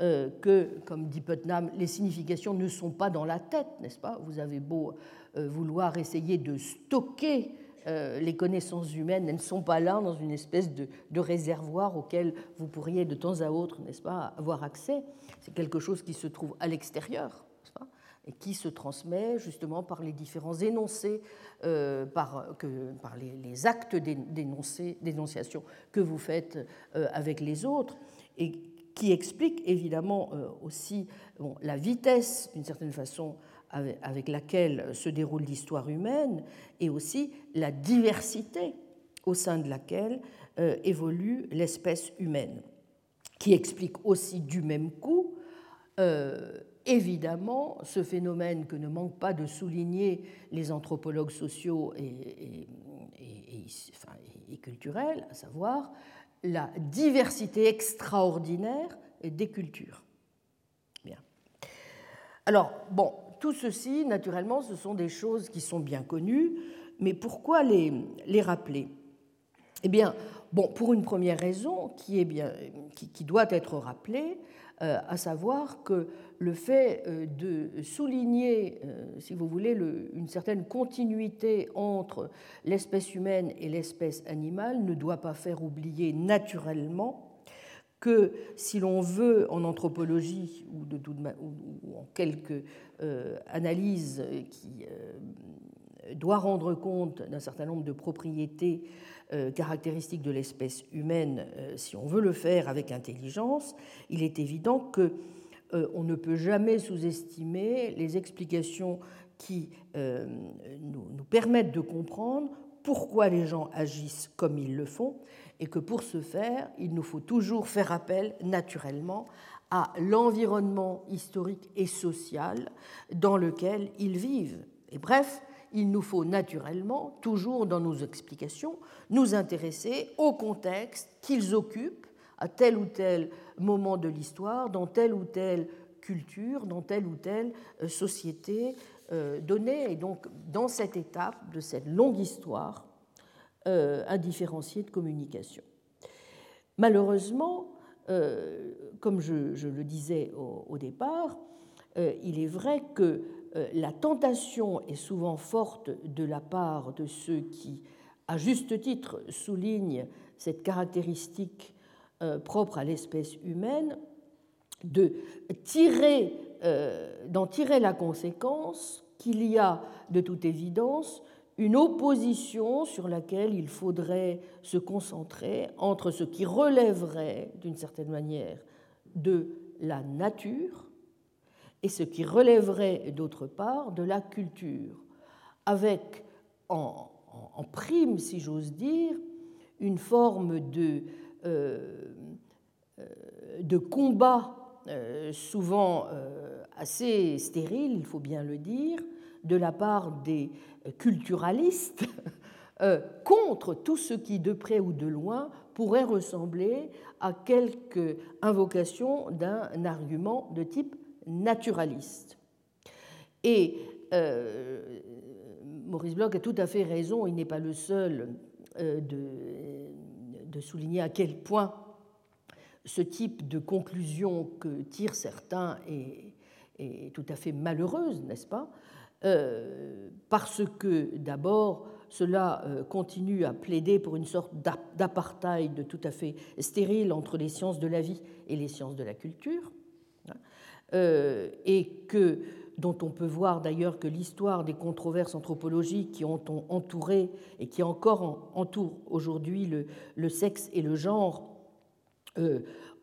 euh, que, comme dit Putnam, les significations ne sont pas dans la tête, n'est-ce pas? Vous avez beau euh, vouloir essayer de stocker euh, les connaissances humaines, elles ne sont pas là dans une espèce de, réservoir auquel vous pourriez de temps à autre, n'est-ce pas, avoir accès. C'est quelque chose qui se trouve à l'extérieur, et qui se transmet justement par les différents énoncés, par, que, par les, actes d'énonciation que vous faites avec les autres, et qui explique évidemment euh, aussi la vitesse, d'une certaine façon, avec laquelle se déroule l'histoire humaine, et aussi la diversité au sein de laquelle euh, évolue l'espèce humaine, qui explique aussi du même coup, euh, évidemment, ce phénomène que ne manquent pas de souligner les anthropologues sociaux et, et culturels, à savoir la diversité extraordinaire des cultures. Bien. Alors, bon, tout ceci, naturellement, ce sont des choses qui sont bien connues, mais pourquoi les, rappeler? Eh bien, pour une première raison qui, doit être rappelée, euh, à savoir que le fait euh, de souligner, euh, si vous voulez, une certaine continuité entre l'espèce humaine et l'espèce animale ne doit pas faire oublier naturellement que si l'on veut en anthropologie ou, en quelques analyses qui doit rendre compte d'un certain nombre de propriétés euh, caractéristiques de l'espèce humaine, euh, si on veut le faire avec intelligence, il est évident que euh, on ne peut jamais sous-estimer les explications qui nous permettent de comprendre pourquoi les gens agissent comme ils le font, et que pour ce faire, il nous faut toujours faire appel naturellement à l'environnement historique et social dans lequel ils vivent. Et bref, il nous faut naturellement, toujours dans nos explications, nous intéresser au contexte qu'ils occupent à tel ou tel moment de l'histoire, dans telle ou telle culture, dans telle ou telle euh, société euh, donnée. Et donc, dans cette étape de cette longue histoire indifférenciée de communication. Malheureusement, comme je, le disais au départ, il est vrai que euh, la tentation est souvent forte de la part de ceux qui, à juste titre, soulignent cette caractéristique euh, propre à l'espèce humaine, de tirer, euh, d'en tirer la conséquence qu'il y a de toute évidence une opposition sur laquelle il faudrait se concentrer entre ce qui relèverait d'une certaine manière de la nature et ce qui relèverait d'autre part de la culture, avec en, prime, si j'ose dire, une forme de, euh, euh, combat euh, souvent assez stérile, il faut bien le dire, de la part des culturalistes contre tout ce qui, de près ou de loin, pourrait ressembler à quelque invocation d'un argument de type naturaliste. Et euh, Maurice Bloch a tout à fait raison, il n'est pas le seul euh, de, souligner à quel point ce type de conclusion que tirent certains est, tout à fait malheureuse, n'est-ce pas? euh, Parce que d'abord, cela continue à plaider pour une sorte d'apartheid tout à fait stérile entre les sciences de la vie et les sciences de la culture. Euh, et que, dont on peut voir d'ailleurs que l'histoire des controverses anthropologiques qui ont entouré et qui encore entourent aujourd'hui le, sexe et le genre euh,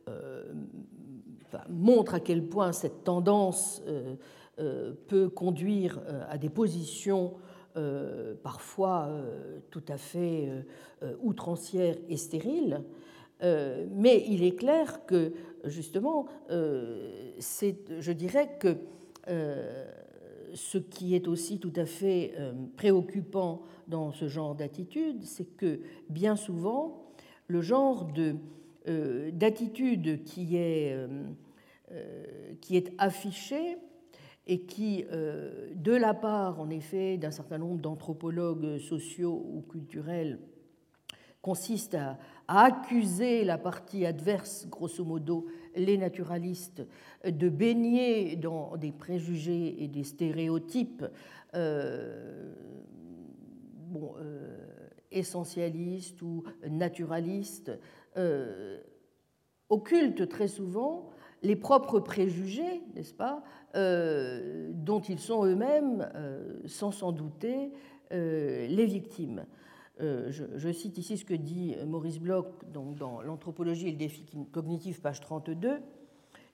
euh, montre à quel point cette tendance peut conduire à des positions parfois tout à fait outrancières et stériles. mais il est clair que justement, euh, je dirais que euh, ce qui est aussi tout à fait euh, préoccupant dans ce genre d'attitude, c'est que bien souvent, le genre d'attitude qui, est, qui est affiché et qui, de la part, en effet, d'un certain nombre d'anthropologues sociaux ou culturels, consiste à, accuser la partie adverse, grosso modo les naturalistes, de baigner dans des préjugés et des stéréotypes euh, bon, euh, essentialistes ou naturalistes, euh, occultent très souvent les propres préjugés, n'est-ce pas, dont ils sont eux-mêmes, sans s'en douter, les victimes. Euh, je, cite ici ce que dit Maurice Bloch donc dans L'anthropologie et le défi cognitif, page 32.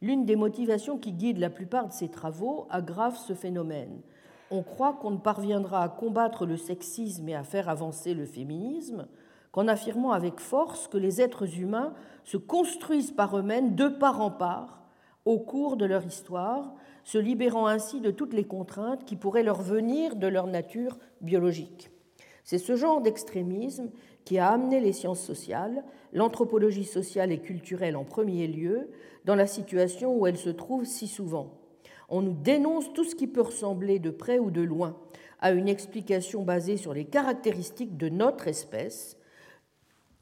L'une des motivations qui guide la plupart de ses travaux aggrave ce phénomène. On croit qu'on ne parviendra à combattre le sexisme et à faire avancer le féminisme qu'en affirmant avec force que les êtres humains se construisent par eux-mêmes de part en part au cours de leur histoire, se libérant ainsi de toutes les contraintes qui pourraient leur venir de leur nature biologique. C'est ce genre d'extrémisme qui a amené les sciences sociales, l'anthropologie sociale et culturelle en premier lieu, dans la situation où elles se trouvent si souvent. On nous dénonce tout ce qui peut ressembler de près ou de loin à une explication basée sur les caractéristiques de notre espèce,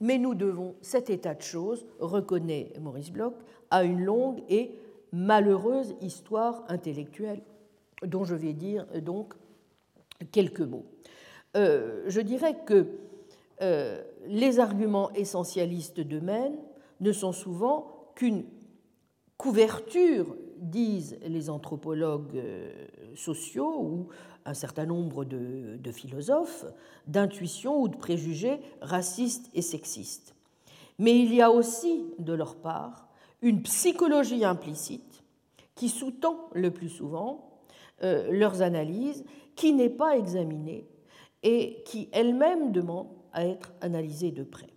mais nous devons cet état de choses, reconnaît Maurice Bloch, à une longue et malheureuse histoire intellectuelle, dont je vais dire donc quelques mots. Euh, je dirais que euh, les arguments essentialistes de Maine ne sont souvent qu'une couverture, disent les anthropologues euh, sociaux ou un certain nombre de, philosophes, d'intuitions ou de préjugés racistes et sexistes. Mais il y a aussi, de leur part, une psychologie implicite qui sous-tend le plus souvent euh, leurs analyses, qui n'est pas examinée et qui elle-même demande à être analysée de près.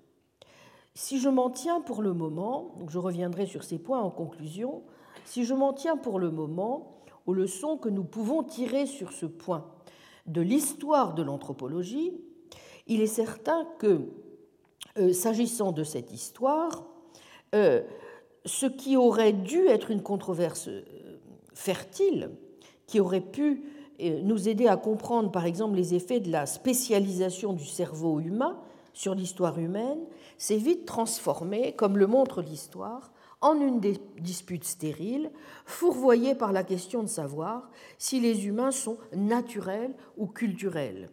Si je m'en tiens pour le moment, je reviendrai sur ces points en conclusion, si je m'en tiens pour le moment aux leçons que nous pouvons tirer sur ce point. De l'histoire de l'anthropologie, il est certain que, euh, s'agissant de cette histoire, euh, ce qui aurait dû être une controverse euh, fertile, qui aurait pu nous aider à comprendre par exemple les effets de la spécialisation du cerveau humain sur l'histoire humaine, s'est vite transformé, comme le montre l'histoire, en une dispute stérile, fourvoyée par la question de savoir si les humains sont naturels ou culturels.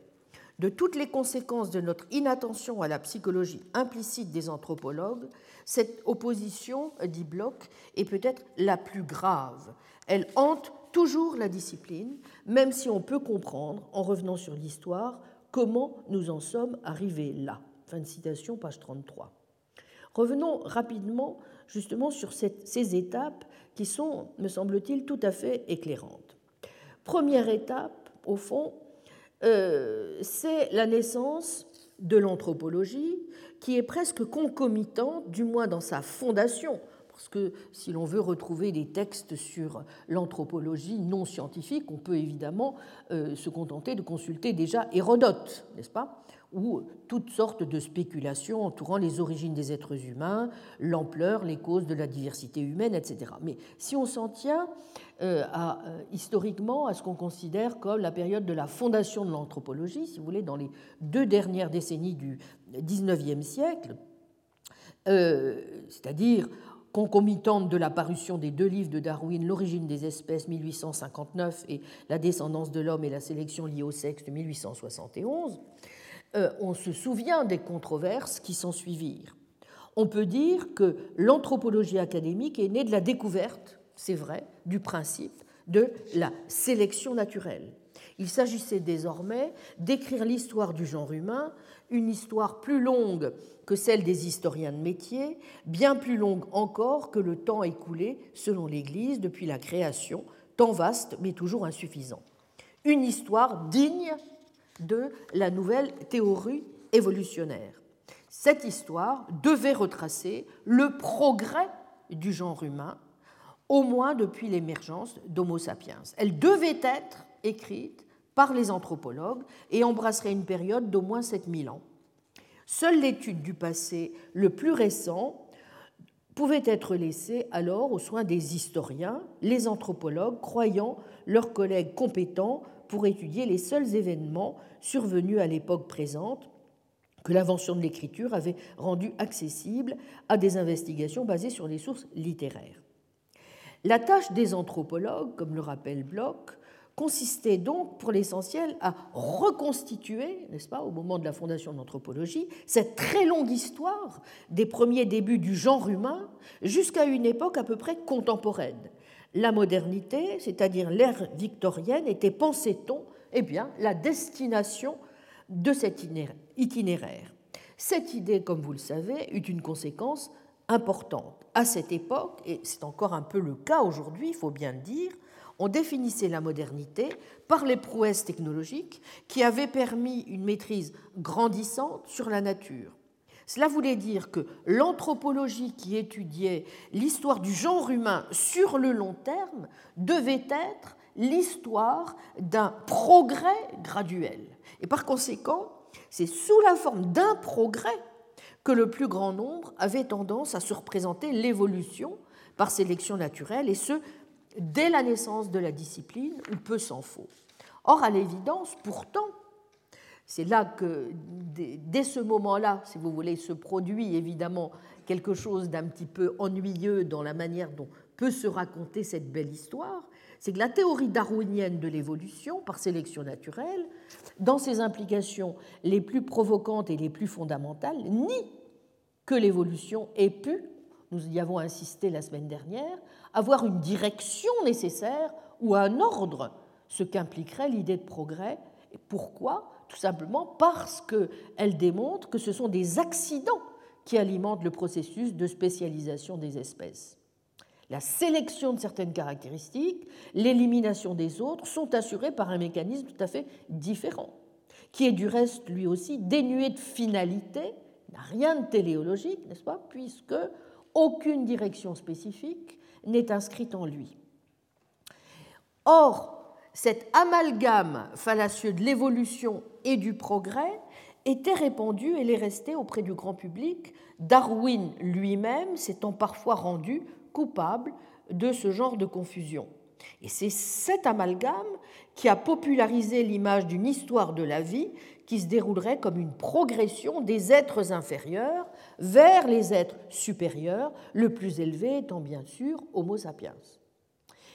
De toutes les conséquences de notre inattention à la psychologie implicite des anthropologues, cette opposition, dit Bloch, est peut-être la plus grave. Elle hante toujours la discipline, même si on peut comprendre, en revenant sur l'histoire, comment nous en sommes arrivés là. Fin de citation, page 33. Revenons rapidement justement sur ces étapes qui sont, me semble-t-il, tout à fait éclairantes. Première étape, au fond, euh, c'est la naissance de l'anthropologie qui est presque concomitante, du moins dans sa fondation, parce que si l'on veut retrouver des textes sur l'anthropologie non scientifique, on peut évidemment euh, se contenter de consulter déjà Hérodote, n'est-ce pas? Ou toutes sortes de spéculations entourant les origines des êtres humains, l'ampleur, les causes de la diversité humaine, etc. Mais si on s'en tient euh, euh, historiquement à ce qu'on considère comme la période de la fondation de l'anthropologie, si vous voulez, dans les deux dernières décennies du XIXe siècle, euh, c'est-à-dire concomitante de la parution des deux livres de Darwin, L'origine des espèces 1859 et La descendance de l'homme et la sélection liée au sexe de 1871, euh, on se souvient des controverses qui s'en suivirent. On peut dire que l'anthropologie académique est née de la découverte, c'est vrai, du principe de la sélection naturelle. Il s'agissait désormais d'écrire l'histoire du genre humain, une histoire plus longue que celle des historiens de métier, bien plus longue encore que le temps écoulé, selon l'Église, depuis la création, temps vaste mais toujours insuffisant. Une histoire digne de la nouvelle théorie évolutionnaire. Cette histoire devait retracer le progrès du genre humain, au moins depuis l'émergence d'Homo sapiens. Elle devait être écrite par les anthropologues et embrasserait une période d'au moins 7000 ans. Seule l'étude du passé le plus récent pouvait être laissée alors aux soins des historiens, les anthropologues croyant leurs collègues compétents pour étudier les seuls événements survenus à l'époque présente que l'invention de l'écriture avait rendu accessible à des investigations basées sur les sources littéraires. La tâche des anthropologues, comme le rappelle Bloch, consistait donc pour l'essentiel à reconstituer, n'est-ce pas, au moment de la fondation de l'anthropologie, cette très longue histoire des premiers débuts du genre humain jusqu'à une époque à peu près contemporaine, la modernité, c'est-à-dire l'ère victorienne, était, pensait-on, eh bien, la destination de cet itinéraire. Cette idée, comme vous le savez, eut une conséquence importante. À cette époque, et c'est encore un peu le cas aujourd'hui, il faut bien le dire, on définissait la modernité par les prouesses technologiques qui avaient permis une maîtrise grandissante sur la nature. Cela voulait dire que l'anthropologie qui étudiait l'histoire du genre humain sur le long terme devait être l'histoire d'un progrès graduel. Et par conséquent, c'est sous la forme d'un progrès que le plus grand nombre avait tendance à se représenter l'évolution par sélection naturelle, et ce, dès la naissance de la discipline, ou peu s'en faut. Or, à l'évidence, pourtant, c'est là que, dès ce moment-là, si vous voulez, se produit évidemment quelque chose d'un petit peu ennuyeux dans la manière dont peut se raconter cette belle histoire, c'est que la théorie darwinienne de l'évolution par sélection naturelle, dans ses implications les plus provocantes et les plus fondamentales, nie que l'évolution ait pu, nous y avons insisté la semaine dernière, avoir une direction nécessaire ou un ordre, ce qu'impliquerait l'idée de progrès. Et pourquoi? Tout simplement parce qu'elle démontre que ce sont des accidents qui alimentent le processus de spécialisation des espèces. La sélection de certaines caractéristiques, l'élimination des autres sont assurées par un mécanisme tout à fait différent, qui est du reste lui aussi dénué de finalité, n'a rien de téléologique, n'est-ce pas, puisque aucune direction spécifique n'est inscrite en lui. Or, cet amalgame fallacieux de l'évolution et du progrès était répandu et l'est resté auprès du grand public, Darwin lui-même s'étant parfois rendu coupable de ce genre de confusion. Et c'est cet amalgame qui a popularisé l'image d'une histoire de la vie qui se déroulerait comme une progression des êtres inférieurs vers les êtres supérieurs, le plus élevé étant bien sûr Homo sapiens.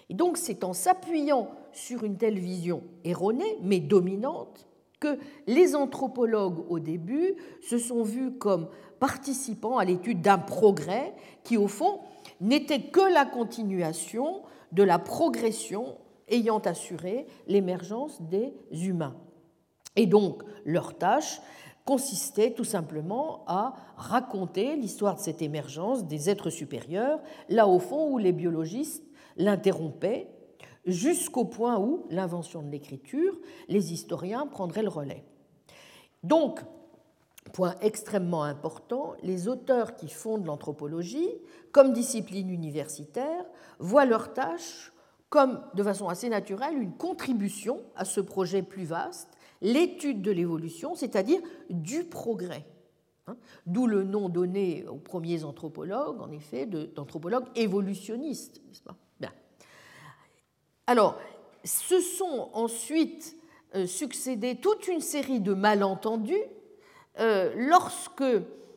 Et donc c'est en s'appuyant sur une telle vision erronée mais dominante que les anthropologues au début se sont vus comme participant à l'étude d'un progrès qui au fond n'était que la continuation de la progression ayant assuré l'émergence des humains. Et donc, leur tâche consistait tout simplement à raconter l'histoire de cette émergence des êtres supérieurs, là au fond où les biologistes l'interrompaient, jusqu'au point où l'invention de l'écriture, les historiens prendraient le relais. Donc, point extrêmement important, les auteurs qui fondent l'anthropologie comme discipline universitaire voient leur tâche comme, de façon assez naturelle, une contribution à ce projet plus vaste, l'étude de l'évolution, c'est-à-dire du progrès. Hein. D'où le nom donné aux premiers anthropologues, en effet, d'anthropologues évolutionnistes, n'est-ce pas? Alors, ce sont ensuite euh, succédé toute une série de malentendus euh, lorsque,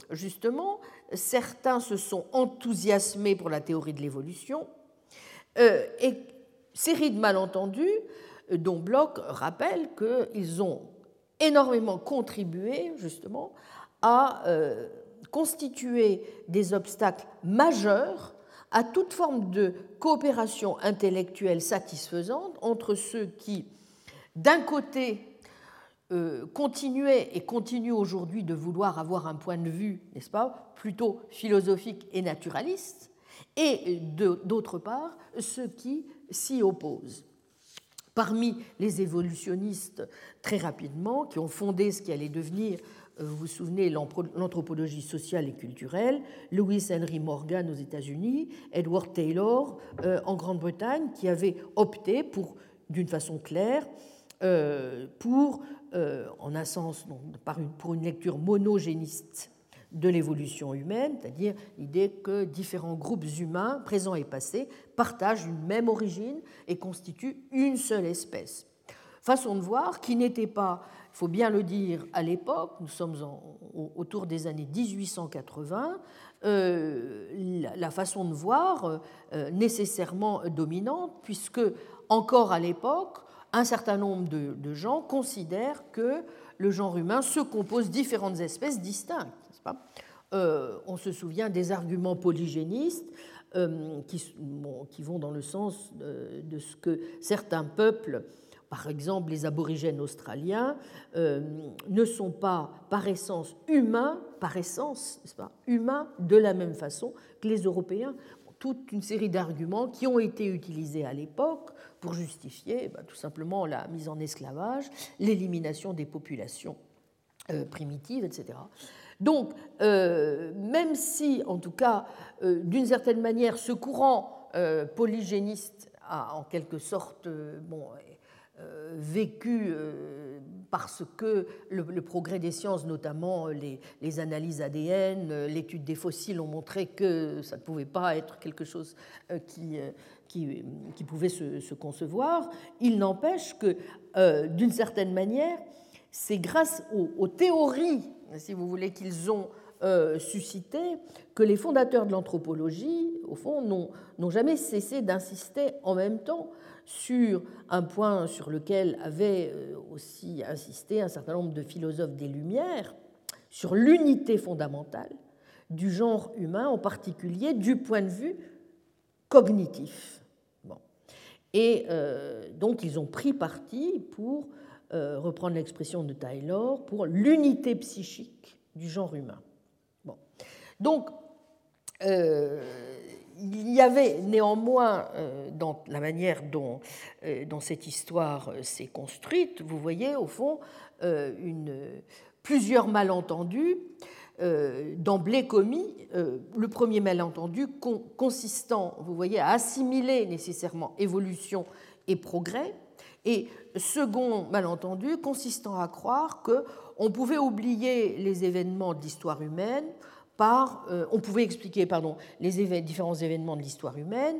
justement, certains se sont enthousiasmés pour la théorie de l'évolution, euh, et série de malentendus dont Bloch rappelle qu'ils ont énormément contribué, justement, à constituer des obstacles majeurs à toute forme de coopération intellectuelle satisfaisante entre ceux qui, d'un côté, euh, continuait et continue aujourd'hui de vouloir avoir un point de vue, n'est-ce pas, plutôt philosophique et naturaliste, et d'autre part, ceux qui s'y opposent. Parmi les évolutionnistes, très rapidement, qui ont fondé ce qui allait devenir, vous vous souvenez, l'anthropologie sociale et culturelle, Louis Henry Morgan aux États-Unis, Edward Taylor euh, en Grande-Bretagne, qui avaient opté pour, d'une façon claire, pour euh, en un sens, pour une lecture monogéniste de l'évolution humaine, c'est-à-dire l'idée que différents groupes humains, présents et passés, partagent une même origine et constituent une seule espèce. Façon de voir qui n'était pas, faut bien le dire, à l'époque, nous sommes autour des années 1880, euh, la, façon de voir euh, nécessairement dominante, puisque encore à l'époque, un certain nombre de, gens considèrent que le genre humain se compose de différentes espèces distinctes. Euh, on se souvient des arguments polygénistes qui, vont dans le sens de, ce que certains peuples, par exemple les aborigènes australiens, euh, ne sont pas par essence humains, par essence, pas, humains de la même façon que les Européens. Toute une série d'arguments qui ont été utilisés à l'époque pour justifier bah, tout simplement la mise en esclavage, l'élimination des populations euh, primitives, etc. Donc, euh, même si, en tout cas, d'une certaine manière, ce courant polygéniste a en quelque sorte bon, vécu parce que le, progrès des sciences, notamment les, analyses ADN, l'étude des fossiles ont montré que ça ne pouvait pas être quelque chose qui, pouvaient se, concevoir. Il n'empêche que, d'une certaine manière, c'est grâce aux, théories, si vous voulez, qu'ils ont suscitées que les fondateurs de l'anthropologie, au fond, n'ont jamais cessé d'insister en même temps sur un point sur lequel avaient aussi insisté un certain nombre de philosophes des Lumières, sur l'unité fondamentale du genre humain, en particulier du point de vue cognitif. Et euh, donc ils ont pris parti pour, euh, reprendre l'expression de Taylor, pour l'unité psychique du genre humain. Bon. Donc, euh, il y avait néanmoins, dans la manière dont, dont cette histoire s'est construite, vous voyez au fond plusieurs malentendus euh, d'emblée commis. Euh, le premier malentendu consistant, vous voyez, à assimiler nécessairement évolution et progrès, et second malentendu consistant à croire que on pouvait oublier les événements de l'histoire humaine euh, on pouvait expliquer les différents événements de l'histoire humaine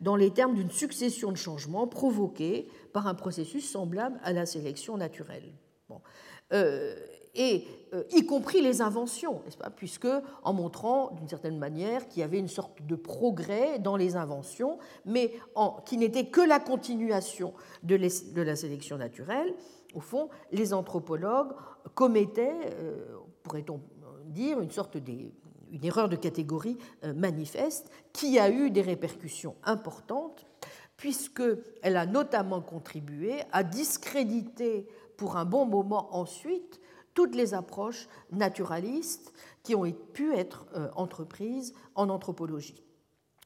dans les termes d'une succession de changements provoqués par un processus semblable à la sélection naturelle. Bon et euh, y compris les inventions, n'est-ce pas Puisque, en montrant d'une certaine manière qu'il y avait une sorte de progrès dans les inventions, mais qui n'était que la continuation de, la sélection naturelle, au fond, les anthropologues commettaient, euh, pourrait-on dire, une sorte erreur de catégorie euh, manifeste qui a eu des répercussions importantes, puisqu'elle a notamment contribué à discréditer pour un bon moment ensuite toutes les approches naturalistes qui ont pu être euh, entreprises en anthropologie.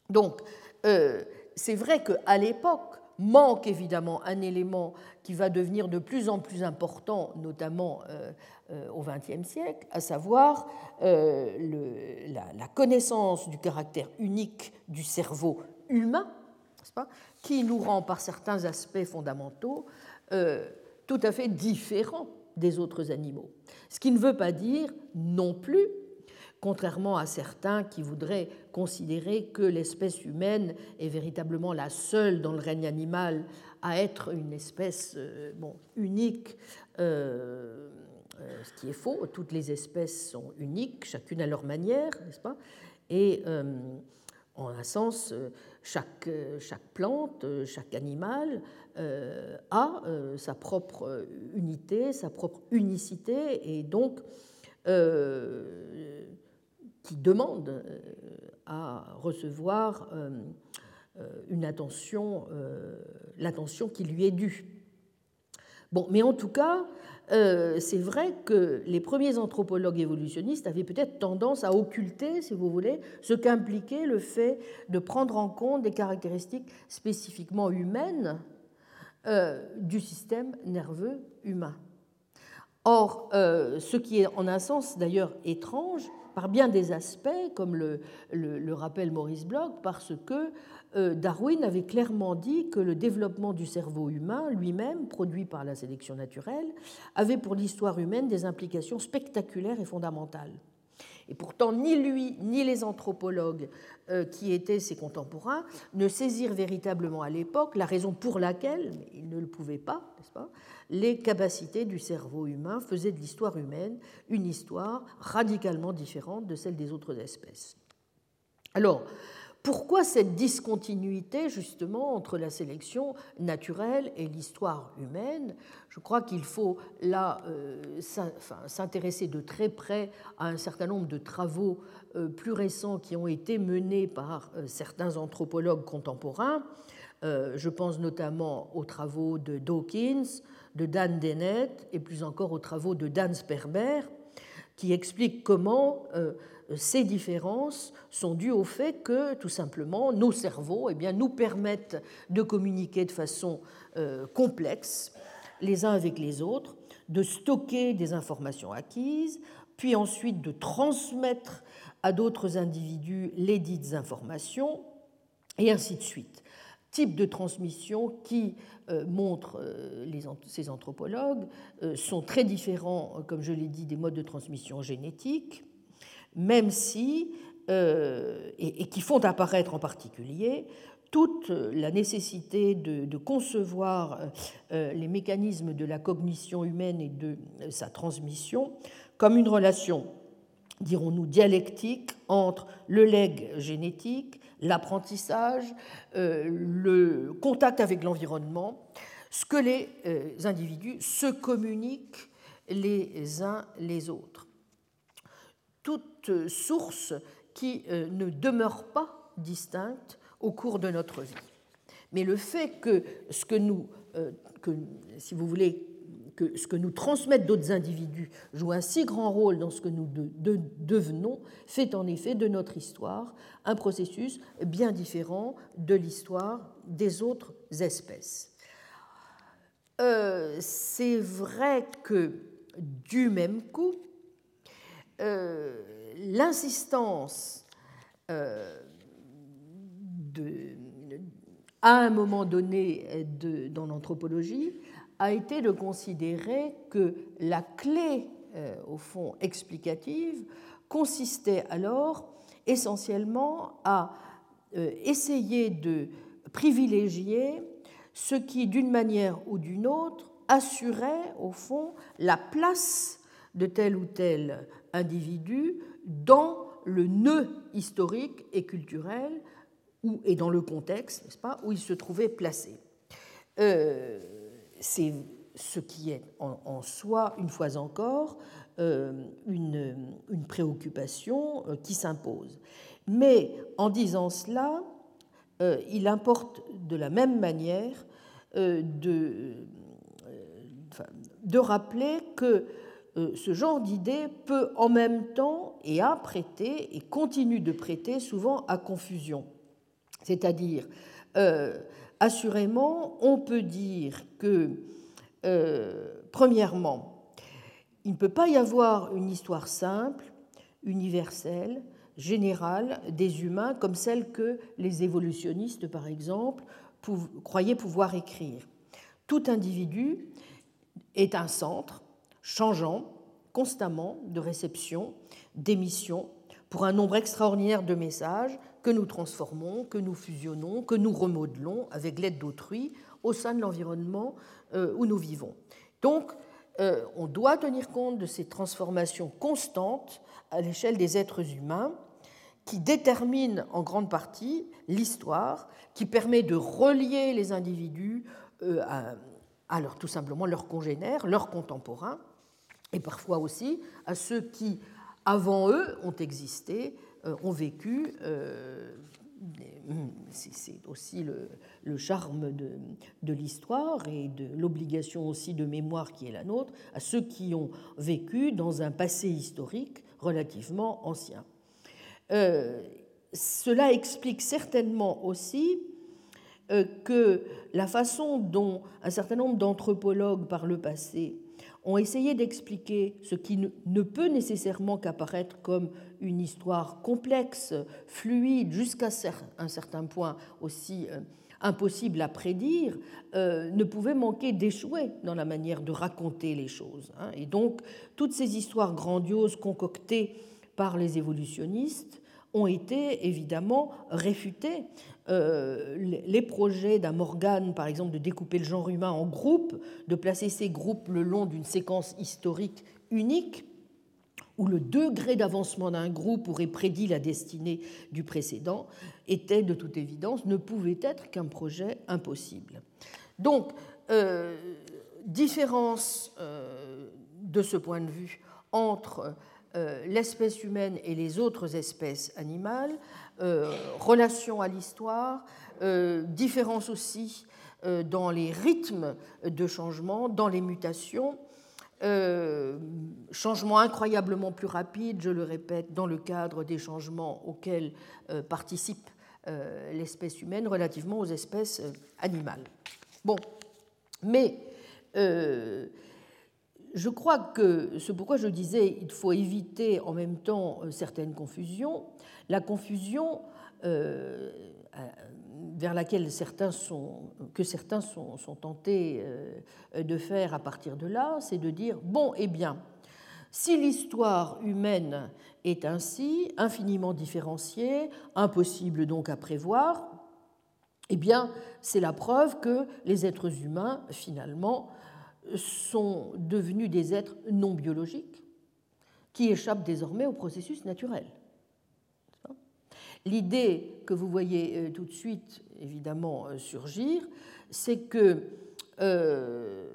Donc, euh, c'est vrai qu'à l'époque, manque évidemment un élément qui va devenir de plus en plus important, notamment euh, au XXe siècle, à savoir la, connaissance du caractère unique du cerveau humain, qui nous rend par certains aspects fondamentaux tout à fait différents des autres animaux. Ce qui ne veut pas dire non plus, contrairement à certains qui voudraient considérer que l'espèce humaine est véritablement la seule dans le règne animal à être une espèce euh, unique, euh, euh, ce qui est faux. Toutes les espèces sont uniques, chacune à leur manière, n'est-ce pas? Et en un sens, chaque, chaque plante, chaque animal a sa propre unité, sa propre unicité, et donc qui demande à recevoir une attention, l'attention qui lui est due. Bon, mais en tout cas, c'est vrai que les premiers anthropologues évolutionnistes avaient peut-être tendance à occulter, si vous voulez, ce qu'impliquait le fait de prendre en compte des caractéristiques spécifiquement humaines euh, du système nerveux humain. Or, euh, ce qui est en un sens d'ailleurs étrange, par bien des aspects, comme le, rappelle Maurice Bloch, parce que euh, Darwin avait clairement dit que le développement du cerveau humain lui-même, produit par la sélection naturelle, avait pour l'histoire humaine des implications spectaculaires et fondamentales. Et pourtant, ni lui, ni les anthropologues euh, qui étaient ses contemporains ne saisirent véritablement à l'époque la raison pour laquelle, ils ne le pouvaient pas, n'est-ce pas, les capacités du cerveau humain faisaient de l'histoire humaine une histoire radicalement différente de celle des autres espèces. Alors, pourquoi cette discontinuité justement entre la sélection naturelle et l'histoire humaine? Je crois qu'il faut là euh, s'intéresser de très près à un certain nombre de travaux euh, plus récents qui ont été menés par euh, certains anthropologues contemporains. Je pense notamment aux travaux de Dawkins, de Dan Dennett et plus encore aux travaux de Dan Sperber qui expliquent comment ces différences sont dues au fait que, tout simplement, nos cerveaux eh nous permettent de communiquer de façon euh, complexe les uns avec les autres, de stocker des informations acquises, puis ensuite de transmettre à d'autres individus les dites informations, et ainsi de suite. Type de transmission qui, euh, montrent euh, ces anthropologues, sont très différents, comme je l'ai dit, des modes de transmission génétiques même si, euh, et, qui font apparaître en particulier toute la nécessité de, concevoir les mécanismes de la cognition humaine et de sa transmission comme une relation, dirons-nous, dialectique entre le legs génétique, l'apprentissage, le contact avec l'environnement, ce que les individus se communiquent les uns les autres. Toute source qui euh, ne demeure pas distincte au cours de notre vie. Mais le fait que ce que nous, euh, que, si vous voulez, que ce que nous transmettent d'autres individus joue un si grand rôle dans ce que nous devenons, fait en effet de notre histoire un processus bien différent de l'histoire des autres espèces. Euh, c'est vrai que du même coup, euh, l'insistance euh, à un moment donné dans l'anthropologie a été de considérer que la clé, euh, au fond, explicative consistait alors essentiellement à essayer de privilégier ce qui, d'une manière ou d'une autre, assurait, au fond, la place de tel ou tel individu dans le nœud historique et culturel et dans le contexte, n'est-ce pas, où il se trouvait placé. Euh, c'est ce qui est en, soi, une fois encore, euh, une, préoccupation euh, qui s'impose. Mais en disant cela, il importe de la même manière de de rappeler que euh, ce genre d'idée peut en même temps et a prêté et continue de prêter souvent à confusion. C'est-à-dire, euh, assurément, on peut dire que, euh, premièrement, il ne peut pas y avoir une histoire simple, universelle, générale des humains comme celle que les évolutionnistes, par exemple, croyaient pouvoir écrire. Tout individu est un centre changeant constamment de réception, d'émission, pour un nombre extraordinaire de messages que nous transformons, que nous fusionnons, que nous remodelons avec l'aide d'autrui au sein de l'environnement euh, où nous vivons. Donc, euh, on doit tenir compte de ces transformations constantes à l'échelle des êtres humains qui déterminent en grande partie l'histoire, qui permet de relier les individus euh, à, alors tout simplement leurs congénères, leurs contemporains, et parfois aussi à ceux qui, avant eux, ont existé, ont vécu. Euh, c'est aussi le, charme de, l'histoire et de l'obligation aussi de mémoire qui est la nôtre, à ceux qui ont vécu dans un passé historique relativement ancien. Euh, cela explique certainement aussi euh, que la façon dont un certain nombre d'anthropologues par le passé ont essayé d'expliquer ce qui ne peut nécessairement qu'apparaître comme une histoire complexe, fluide, jusqu'à un certain point aussi euh, impossible à prédire, euh, ne pouvait manquer d'échouer dans la manière de raconter les choses. Hein. Et donc, toutes ces histoires grandioses concoctées par les évolutionnistes ont été évidemment réfutées euh, les projets d'un Morgan, par exemple, de découper le genre humain en groupes, de placer ces groupes le long d'une séquence historique unique, où le degré d'avancement d'un groupe aurait prédit la destinée du précédent, était de toute évidence, ne pouvait être qu'un projet impossible. Donc, euh, différence euh, de ce point de vue entre l'espèce humaine et les autres espèces animales, euh, relation à l'histoire, euh, différence aussi euh, dans les rythmes de changement, dans les mutations, changement incroyablement plus rapide, je le répète, dans le cadre des changements auxquels participe l'espèce humaine relativement aux espèces animales. Bon, mais je crois que c'est pourquoi je disais il faut éviter en même temps certaines confusions la confusion euh, euh, vers laquelle certains sont, que certains sont, tentés euh, de faire à partir de là, c'est de dire, bon, eh bien, si l'histoire humaine est ainsi, infiniment différenciée, impossible donc à prévoir, eh bien, c'est la preuve que les êtres humains, finalement, sont devenus des êtres non biologiques qui échappent désormais au processus naturel. L'idée que vous voyez euh, tout de suite, évidemment, euh, surgir, c'est que euh,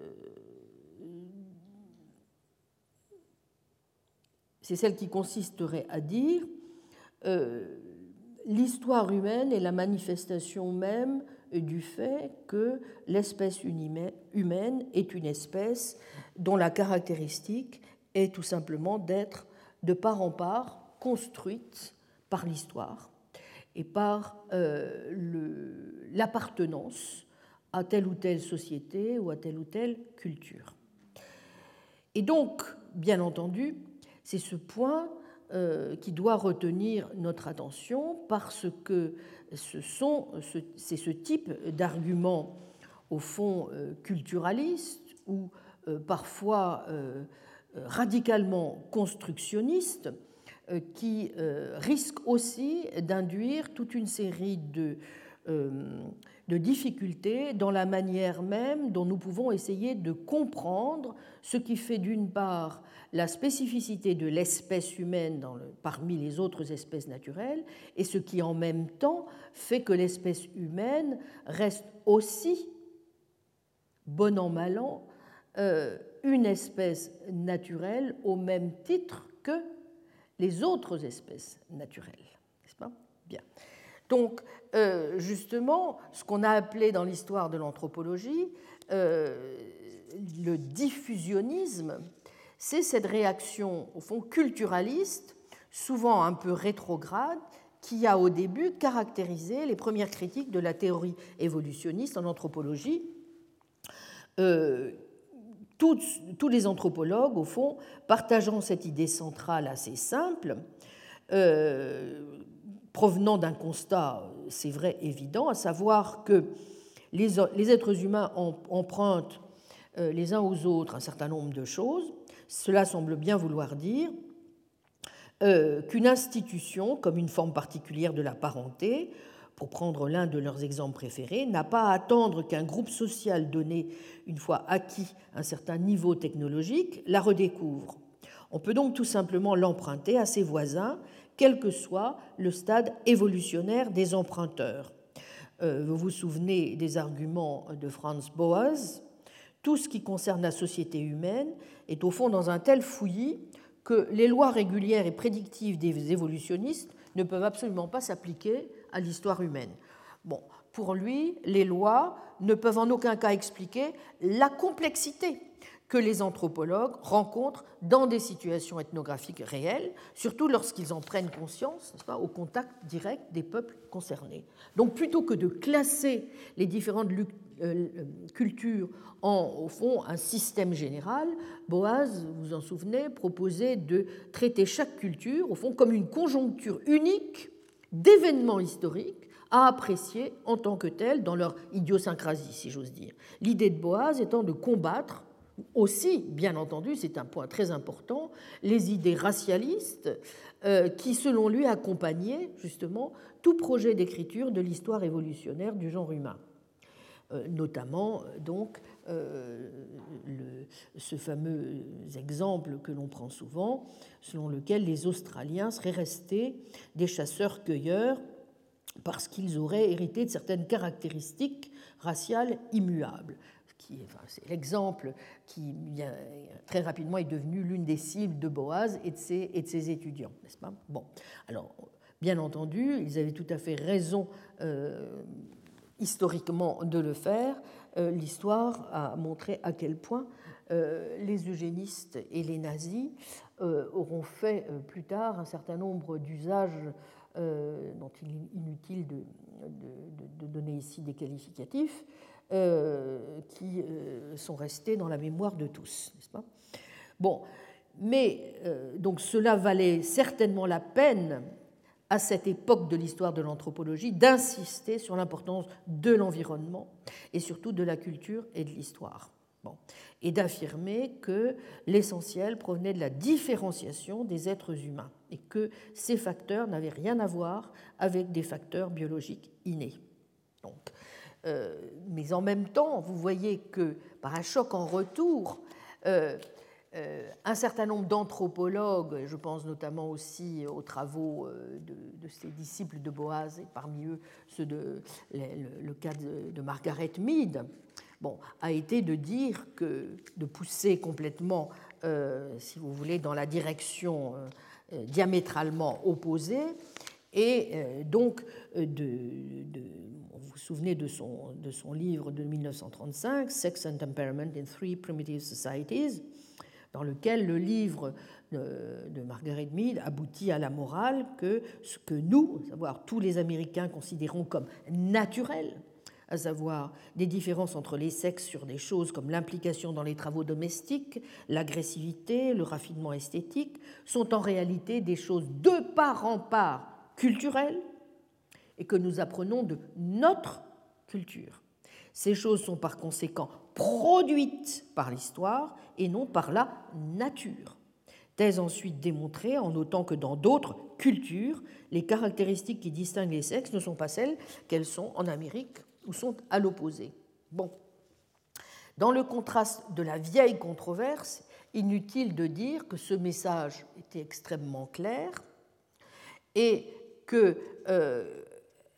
c'est celle qui consisterait à dire l'histoire humaine est la manifestation même du fait que l'espèce humaine est une espèce dont la caractéristique est tout simplement d'être de part en part construite par l'histoire et par euh, l'appartenance à telle ou telle société ou à telle ou telle culture. Et donc, bien entendu, c'est ce point euh, qui doit retenir notre attention parce que c'est ce type d'argument au fond euh, culturaliste ou euh, parfois radicalement constructionniste qui risque aussi d'induire toute une série de difficultés dans la manière même dont nous pouvons essayer de comprendre ce qui fait d'une part la spécificité de l'espèce humaine parmi les autres espèces naturelles et ce qui en même temps fait que l'espèce humaine reste aussi, bon an mal an, euh, une espèce naturelle au même titre que les autres espèces naturelles. N'est-ce pas? Bien. Donc, euh, justement, ce qu'on a appelé dans l'histoire de l'anthropologie euh, le diffusionnisme, c'est cette réaction, au fond, culturaliste, souvent un peu rétrograde, qui a au début caractérisé les premières critiques de la théorie évolutionniste en anthropologie. Euh, tous, les anthropologues, au fond, partageant cette idée centrale assez simple, provenant d'un constat, c'est vrai, évident, à savoir que les, êtres humains empruntent euh, les uns aux autres un certain nombre de choses. Cela semble bien vouloir dire euh, qu'une institution, comme une forme particulière de la parenté, pour prendre l'un de leurs exemples préférés, n'a pas à attendre qu'un groupe social donné, une fois acquis un certain niveau technologique, la redécouvre. On peut donc tout simplement l'emprunter à ses voisins quel que soit le stade évolutionnaire des emprunteurs. Euh, vous vous souvenez des arguments de Franz Boas? Tout ce qui concerne la société humaine est au fond dans un tel fouillis que les lois régulières et prédictives des évolutionnistes ne peuvent absolument pas s'appliquer à l'histoire humaine. Bon, pour lui, les lois ne peuvent en aucun cas expliquer la complexité que les anthropologues rencontrent dans des situations ethnographiques réelles, surtout lorsqu'ils en prennent conscience pas, au contact direct des peuples concernés. Donc plutôt que de classer les différentes euh, euh, cultures en, au fond, un système général, Boaz, vous vous en souvenez, proposait de traiter chaque culture, au fond, comme une conjoncture unique d'événements historiques à apprécier en tant que tels dans leur idiosyncrasie, si j'ose dire. L'idée de Boaz étant de combattre aussi, bien entendu, c'est un point très important, les idées racialistes euh, qui, selon lui, accompagnaient justement tout projet d'écriture de l'histoire évolutionnaire du genre humain. Euh, notamment, donc, euh, ce fameux exemple que l'on prend souvent, selon lequel les Australiens seraient restés des chasseurs-cueilleurs parce qu'ils auraient hérité de certaines caractéristiques raciales immuables c'est l'exemple qui très rapidement est devenu l'une des cibles de Boaz et de ses, et de ses étudiants, n'est-ce pas? Bon, alors bien entendu, ils avaient tout à fait raison euh, historiquement de le faire. Euh, l'histoire a montré à quel point euh, les eugénistes et les nazis auront fait plus tard un certain nombre d'usages dont il est inutile de, donner ici des qualificatifs, euh, qui euh, sont restés dans la mémoire de tous, Bon, mais euh, donc cela valait certainement la peine à cette époque de l'histoire de l'anthropologie d'insister sur l'importance de l'environnement et surtout de la culture et de l'histoire. Bon. Et d'affirmer que l'essentiel provenait de la différenciation des êtres humains et que ces facteurs n'avaient rien à voir avec des facteurs biologiques innés. Donc, mais en même temps, vous voyez que par un choc en retour, euh, un certain nombre d'anthropologues, je pense notamment aussi aux travaux euh, de, ses disciples de Boaz, et parmi eux ceux de, le, cas de, Margaret Mead, bon, a été de dire que de pousser complètement, euh, si vous voulez, dans la direction diamétralement opposée, et donc de, vous vous souvenez de son, de son livre de 1935, Sex and Temperament in Three Primitive Societies, dans lequel le livre de Margaret Mead aboutit à la morale que ce que nous, à savoir tous les Américains, considérons comme naturel, à savoir des différences entre les sexes sur des choses comme l'implication dans les travaux domestiques, l'agressivité, le raffinement esthétique, sont en réalité des choses de part en part culturelles et que nous apprenons de notre culture. Ces choses sont par conséquent produites par l'histoire et non par la nature. Thèse ensuite démontrée en notant que dans d'autres cultures, les caractéristiques qui distinguent les sexes ne sont pas celles qu'elles sont en Amérique ou sont à l'opposé. Bon. Dans le contraste de la vieille controverse, inutile de dire que ce message était extrêmement clair et que euh,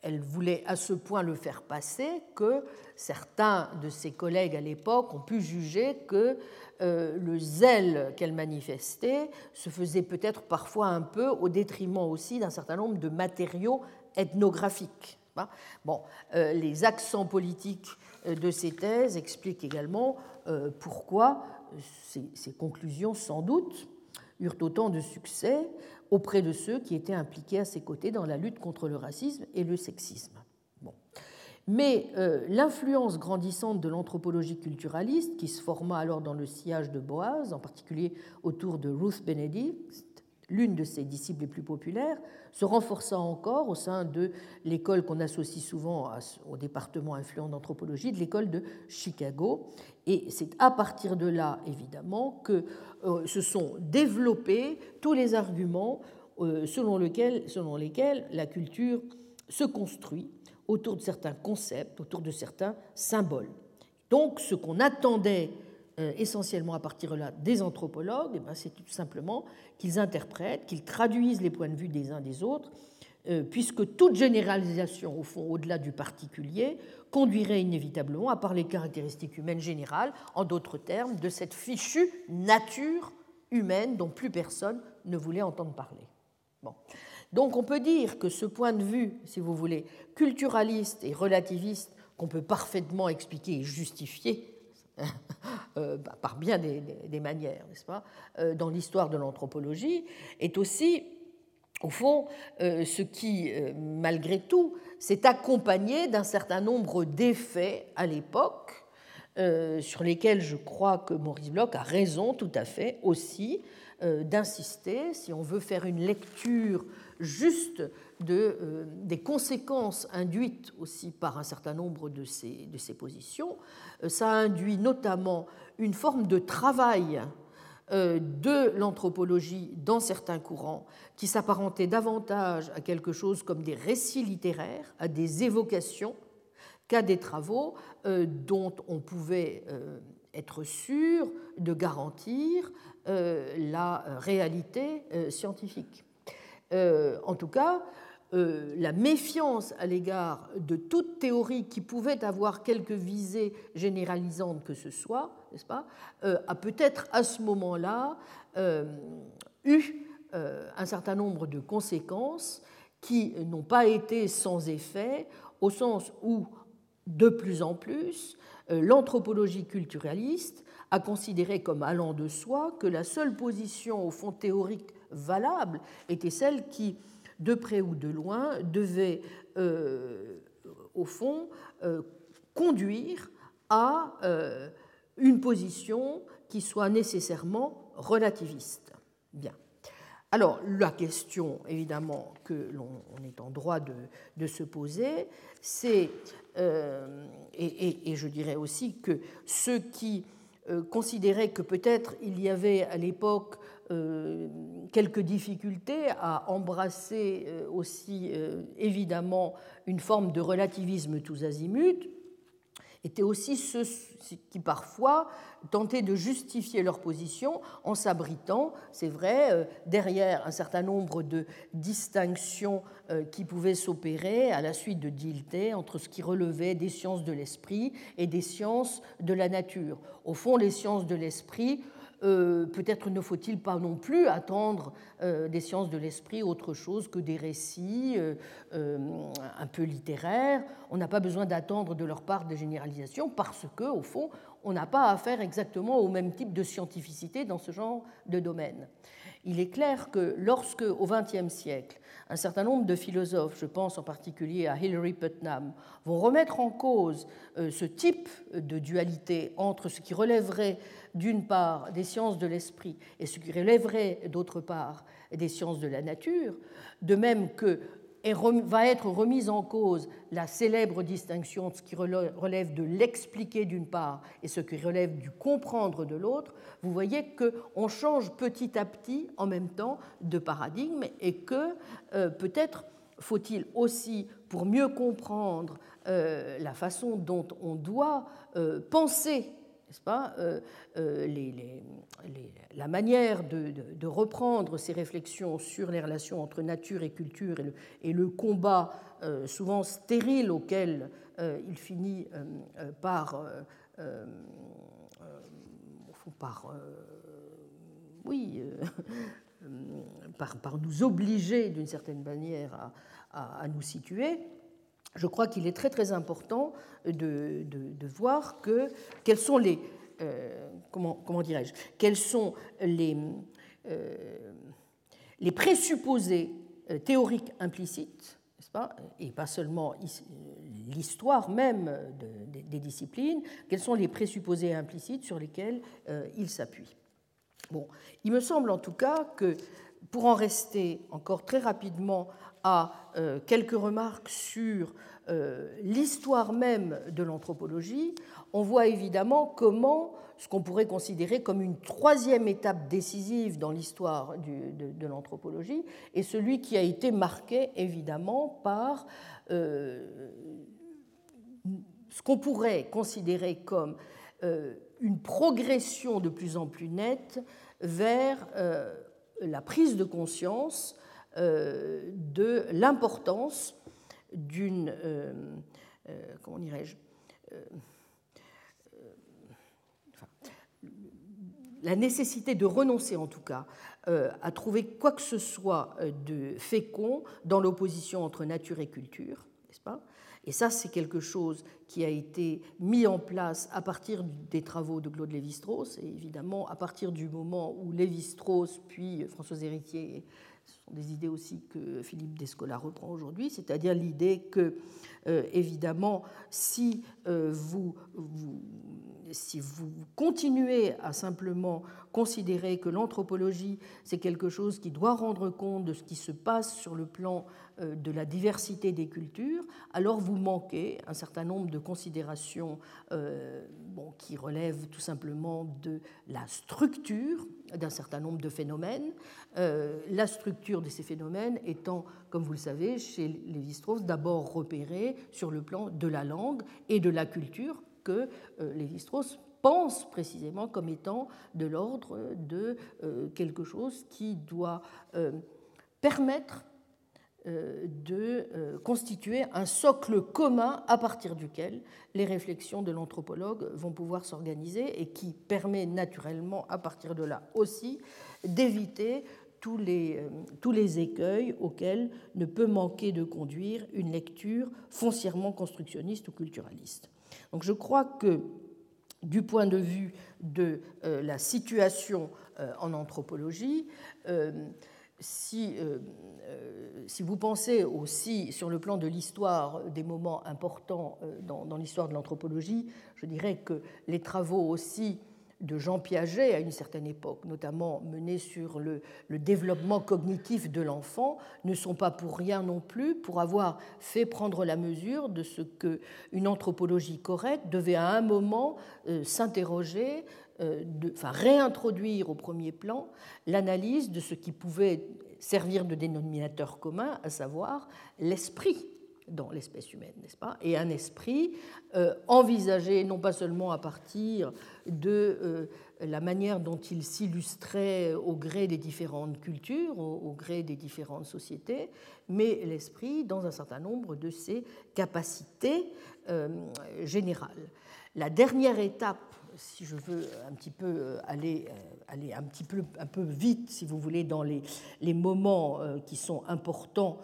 elle voulait à ce point le faire passer que certains de ses collègues à l'époque ont pu juger que euh, le zèle qu'elle manifestait se faisait peut-être parfois un peu au détriment aussi d'un certain nombre de matériaux ethnographiques. Bon, euh, les accents politiques euh, de ces thèses expliquent également pourquoi ces, ces conclusions, sans doute, eurent autant de succès auprès de ceux qui étaient impliqués à ses côtés dans la lutte contre le racisme et le sexisme. Mais euh, l'influence grandissante de l'anthropologie culturaliste, qui se forma alors dans le sillage de Boaz, en particulier autour de Ruth Benedict, l'une de ses disciples les plus populaires, se renforça encore au sein de l'école qu'on associe souvent au département influent d'anthropologie, de l'école de Chicago. Et c'est à partir de là, évidemment, que euh, se sont développés tous les arguments euh, selon, lesquels la culture se construit autour de certains concepts, autour de certains symboles. Donc ce qu'on attendait euh, essentiellement à partir de là des anthropologues, eh ben, c'est tout simplement qu'ils interprètent, qu'ils traduisent les points de vue des uns des autres, puisque toute généralisation, au fond, au-delà du particulier, conduirait inévitablement à parler caractéristiques humaines générales, en d'autres termes, de cette fichue nature humaine dont plus personne ne voulait entendre parler. Bon. Donc on peut dire que ce point de vue, si vous voulez, culturaliste et relativiste, qu'on peut parfaitement expliquer et justifier Euh, bah, par bien des, manières, n'est-ce pas, euh, dans l'histoire de l'anthropologie, est aussi, au fond, euh, ce qui, malgré tout, s'est accompagné d'un certain nombre d'effets à l'époque, sur lesquels je crois que Maurice Bloch a raison tout à fait aussi d'insister, si on veut faire une lecture juste de, euh, des conséquences induites aussi par un certain nombre de ces, de ces positions. Euh, ça induit notamment une forme de travail euh, de l'anthropologie dans certains courants qui s'apparentait davantage à quelque chose comme des récits littéraires, à des évocations, qu'à des travaux dont on pouvait être sûr de garantir la réalité scientifique. En tout cas, euh, la méfiance à l'égard de toute théorie qui pouvait avoir quelque visée généralisante que ce soit, n'est-ce pas, euh, a peut-être à ce moment-là euh, eu un certain nombre de conséquences qui n'ont pas été sans effet, au sens où, de plus en plus, l'anthropologie culturaliste a considéré comme allant de soi que la seule position, au fond théorique valable, était celle qui de près ou de loin, devait, euh, au fond, euh, conduire à euh, une position qui soit nécessairement relativiste. Bien. Alors, la question, évidemment, que l'on est en droit de, se poser, c'est, et, je dirais aussi que ceux qui considérait que peut-être il y avait à l'époque quelques difficultés à embrasser aussi évidemment une forme de relativisme tous azimuts, étaient aussi ceux qui parfois tentaient de justifier leur position en s'abritant, c'est vrai, euh, derrière un certain nombre de distinctions euh, qui pouvaient s'opérer à la suite de Dilthey entre ce qui relevait des sciences de l'esprit et des sciences de la nature. Au fond, les sciences de l'esprit euh, peut-être ne faut-il pas non plus attendre euh, des sciences de l'esprit autre chose que des récits euh, un peu littéraires. On n'a pas besoin d'attendre de leur part des généralisations parce que, au fond, on n'a pas affaire exactement au même type de scientificité dans ce genre de domaine. Il est clair que lorsque, au XXe siècle, un certain nombre de philosophes, je pense en particulier à Hilary Putnam, vont remettre en cause ce type de dualité entre ce qui relèverait d'une part des sciences de l'esprit et ce qui relèverait d'autre part des sciences de la nature, de même que va être remise en cause la célèbre distinction de ce qui relève de l'expliquer d'une part et ce qui relève du comprendre de l'autre, vous voyez qu'on change petit à petit en même temps de paradigme et que euh, peut-être faut-il aussi, pour mieux comprendre euh, la façon dont on doit euh, penser n'est-ce pas, euh, euh, la manière de, reprendre ces réflexions sur les relations entre nature et culture et le, combat euh, souvent stérile auquel il finit par, nous obliger d'une certaine manière à nous situer, je crois qu'il est très très important de, voir que quels sont les euh, comment, comment dirais-je quels sont les, euh, les présupposés euh, théoriques implicites, n'est-ce pas et pas seulement l'histoire même des disciplines, quels sont les présupposés implicites sur lesquels il s'appuie. Bon, il me semble en tout cas que pour en rester encore très rapidement à euh, quelques remarques sur euh, l'histoire même de l'anthropologie, on voit évidemment comment ce qu'on pourrait considérer comme une troisième étape décisive dans l'histoire de, l'anthropologie est celui qui a été marqué évidemment par euh, ce qu'on pourrait considérer comme une progression de plus en plus nette vers la prise de conscience de l'importance d'une, euh, euh, comment dirais-je, la nécessité de renoncer en tout cas à trouver quoi que ce soit de fécond dans l'opposition entre nature et culture, n'est-ce pas? Et ça, c'est quelque chose qui a été mis en place à partir des travaux de Claude Lévi-Strauss, et évidemment à partir du moment où Lévi-Strauss, puis François Héritier ce sont des idées aussi que Philippe Descola reprend aujourd'hui, c'est-à-dire l'idée que, euh, évidemment, si, euh, vous, si vous continuez à simplement considérer que l'anthropologie, c'est quelque chose qui doit rendre compte de ce qui se passe sur le plan euh, de la diversité des cultures, alors vous manquez un certain nombre de considérations bon, qui relèvent tout simplement de la structure d'un certain nombre de phénomènes, euh, la structure de ces phénomènes étant, comme vous le savez, chez Lévi-Strauss, d'abord repérée sur le plan de la langue et de la culture que euh, Lévi-Strauss pense précisément comme étant de l'ordre de euh, quelque chose qui doit permettre euh, de euh, constituer un socle commun à partir duquel les réflexions de l'anthropologue vont pouvoir s'organiser et qui permet naturellement à partir de là aussi d'éviter tous les, tous les écueils auxquels ne peut manquer de conduire une lecture foncièrement constructionniste ou culturaliste. Donc je crois que du point de vue de la situation en anthropologie, si, euh, euh, si, vous pensez aussi sur le plan de l'histoire des moments importants euh, dans, l'histoire de l'anthropologie, je dirais que les travaux aussi de Jean Piaget à une certaine époque, notamment menés sur le, développement cognitif de l'enfant, ne sont pas pour rien non plus pour avoir fait prendre la mesure de ce que une anthropologie correcte devait à un moment euh, s'interroger, euh, enfin réintroduire au premier plan l'analyse de ce qui pouvait servir de dénominateur commun, à savoir l'esprit dans l'espèce humaine, n'est-ce pas? Et un esprit euh, envisagé non pas seulement à partir de euh, la manière dont il s'illustrait au gré des différentes cultures, au, gré des différentes sociétés, mais l'esprit dans un certain nombre de ses capacités euh, générales. La dernière étape si je veux un petit peu aller, aller un petit peu, un peu vite, si vous voulez, dans les, les moments qui sont importants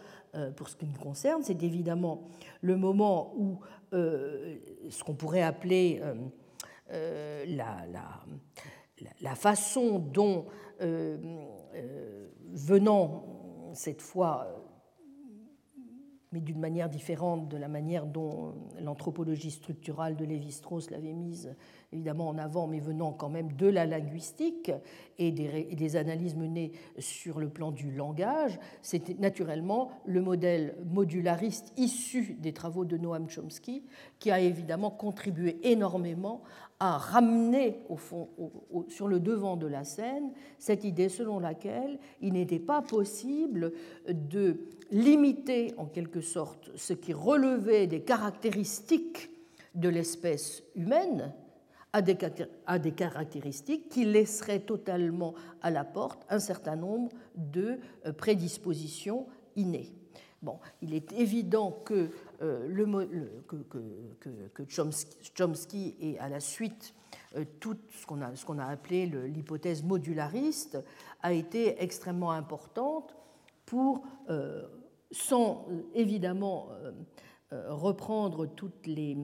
pour ce qui me concerne, c'est évidemment le moment où euh, ce qu'on pourrait appeler euh, la, façon dont, venant cette fois, mais d'une manière différente de la manière dont l'anthropologie structurale de Lévi-Strauss l'avait mise évidemment en avant, mais venant quand même de la linguistique et des, analyses menées sur le plan du langage, c'était naturellement le modèle modulariste issu des travaux de Noam Chomsky qui a évidemment contribué énormément à ramener sur le devant de la scène cette idée selon laquelle il n'était pas possible de limiter en quelque sorte ce qui relevait des caractéristiques de l'espèce humaine a des, caractéristiques qui laisseraient totalement à la porte un certain nombre de euh, prédispositions innées. Bon, il est évident que, euh, le, que, Chomsky, et à la suite euh, tout ce qu'on a, a, appelé l'hypothèse modulariste a été extrêmement importante pour, sans évidemment reprendre toutes les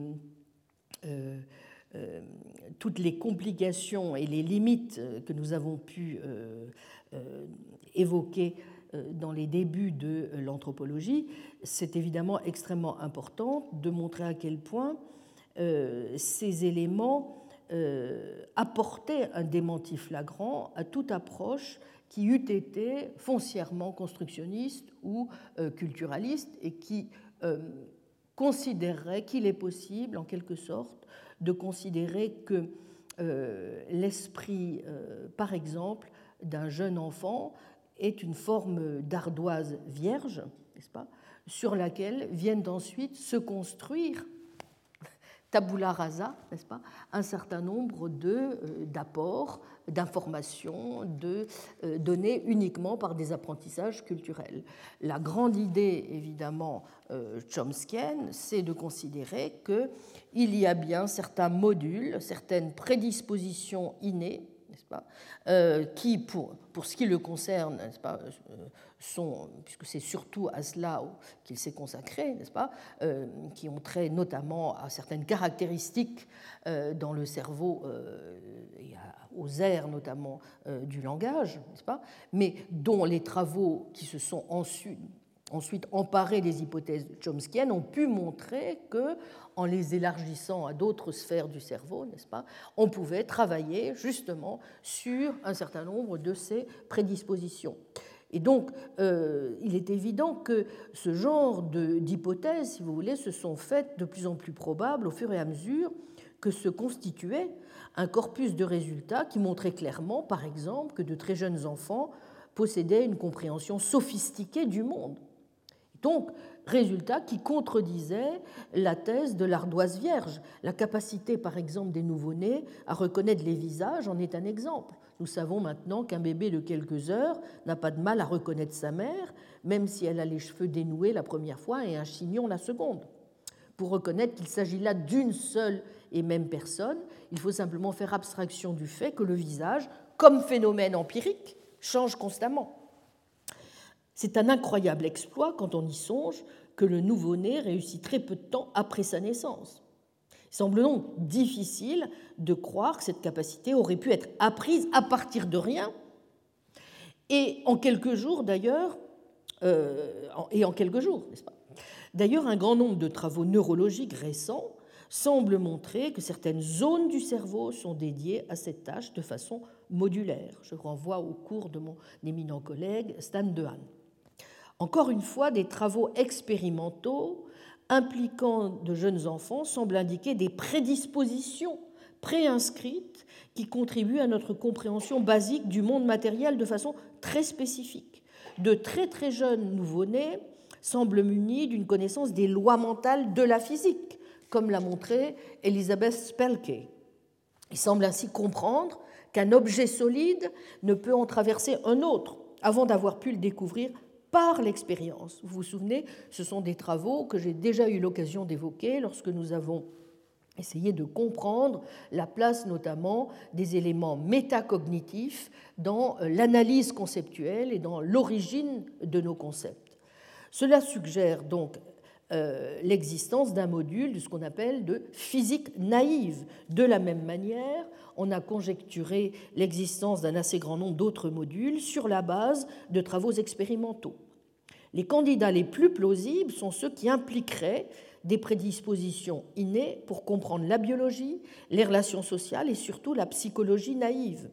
euh, toutes les complications et les limites euh, que nous avons pu euh, évoquer dans les débuts de l'anthropologie, c'est évidemment extrêmement important de montrer à quel point ces éléments apportaient un démenti flagrant à toute approche qui eût été foncièrement constructionniste ou culturaliste et qui considérerait qu'il est possible, en quelque sorte, de considérer que euh, l'esprit, euh, par exemple, d'un jeune enfant est une forme d'ardoise vierge, n'est-ce pas, sur laquelle viennent ensuite se construire tabula rasa, n'est-ce pas, un certain nombre euh, d'apports, d'informations, de euh, données uniquement par des apprentissages culturels. La grande idée, évidemment, euh, chomskienne, c'est de considérer qu'il y a bien certains modules, certaines prédispositions innées, pas, qui, pour, pour ce qui le concerne, pas, sont, puisque c'est surtout à cela qu'il s'est consacré, n'est-ce pas, euh, qui ont trait notamment à certaines caractéristiques euh, dans le cerveau euh, et aux aires notamment du langage, n'est-ce pas, mais dont les travaux qui se sont ensuite, ensuite emparés des hypothèses chomskiennes ont pu montrer que, en les élargissant à d'autres sphères du cerveau, n'est-ce pas, on pouvait travailler justement sur un certain nombre de ces prédispositions. Et donc, euh, il est évident que ce genre d'hypothèses, si vous voulez, se sont faites de plus en plus probables au fur et à mesure que se constituait un corpus de résultats qui montrait clairement, par exemple, que de très jeunes enfants possédaient une compréhension sophistiquée du monde. Donc, résultat qui contredisait la thèse de l'ardoise vierge. La capacité, par exemple, des nouveau-nés à reconnaître les visages en est un exemple. Nous savons maintenant qu'un bébé de quelques heures n'a pas de mal à reconnaître sa mère, même si elle a les cheveux dénoués la première fois et un chignon la seconde. Pour reconnaître qu'il s'agit là d'une seule et même personne, il faut simplement faire abstraction du fait que le visage, comme phénomène empirique, change constamment. C'est un incroyable exploit quand on y songe que le nouveau-né réussit très peu de temps après sa naissance. Il semble donc difficile de croire que cette capacité aurait pu être apprise à partir de rien, et en quelques jours d'ailleurs, euh, et en quelques jours, n'est-ce pas? D'ailleurs, un grand nombre de travaux neurologiques récents semble montrer que certaines zones du cerveau sont dédiées à cette tâche de façon modulaire. Je renvoie au cours de mon éminent collègue Stan Dehaene. Encore une fois, des travaux expérimentaux impliquant de jeunes enfants semblent indiquer des prédispositions préinscrites qui contribuent à notre compréhension basique du monde matériel de façon très spécifique. De très très jeunes nouveau-nés semblent munis d'une connaissance des lois mentales de la physique, comme l'a montré Elisabeth Spelke. Ils semblent ainsi comprendre qu'un objet solide ne peut en traverser un autre avant d'avoir pu le découvrir par l'expérience. Vous vous souvenez, ce sont des travaux que j'ai déjà eu l'occasion d'évoquer lorsque nous avons essayé de comprendre la place notamment des éléments métacognitifs dans euh, l'analyse conceptuelle et dans l'origine de nos concepts. Cela suggère donc l'existence d'un module de ce qu'on appelle de physique naïve. De la même manière, on a conjecturé l'existence d'un assez grand nombre d'autres modules sur la base de travaux expérimentaux. Les candidats les plus plausibles sont ceux qui impliqueraient des prédispositions innées pour comprendre la biologie, les relations sociales et surtout la psychologie naïve,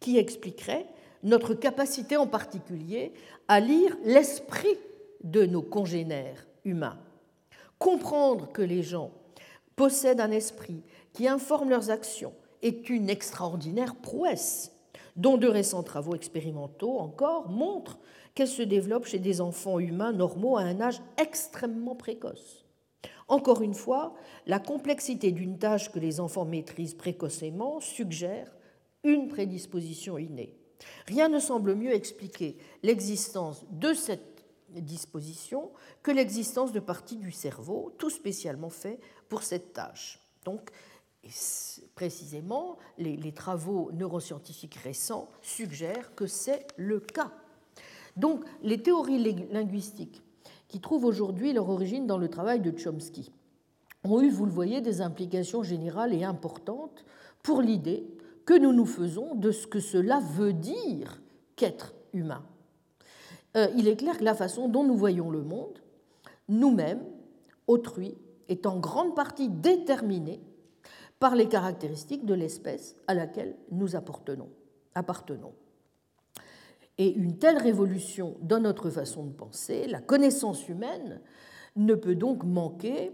qui expliqueraient notre capacité en particulier à lire l'esprit de nos congénères humains. Comprendre que les gens possèdent un esprit qui informe leurs actions est une extraordinaire prouesse, dont de récents travaux expérimentaux encore montrent qu'elle se développe chez des enfants humains normaux à un âge extrêmement précoce. Encore une fois, la complexité d'une tâche que les enfants maîtrisent précocement suggère une prédisposition innée. Rien ne semble mieux expliquer l'existence de cette disposition que l'existence de parties du cerveau, tout spécialement fait pour cette tâche. Donc, précisément, les, les travaux neuroscientifiques récents suggèrent que c'est le cas. Donc, les théories linguistiques qui trouvent aujourd'hui leur origine dans le travail de Chomsky ont eu, vous le voyez, des implications générales et importantes pour l'idée que nous nous faisons de ce que cela veut dire qu'être humain. Euh, il est clair que la façon dont nous voyons le monde, nous-mêmes, autrui, est en grande partie déterminée par les caractéristiques de l'espèce à laquelle nous appartenons. Et une telle révolution dans notre façon de penser, la connaissance humaine, ne peut donc manquer,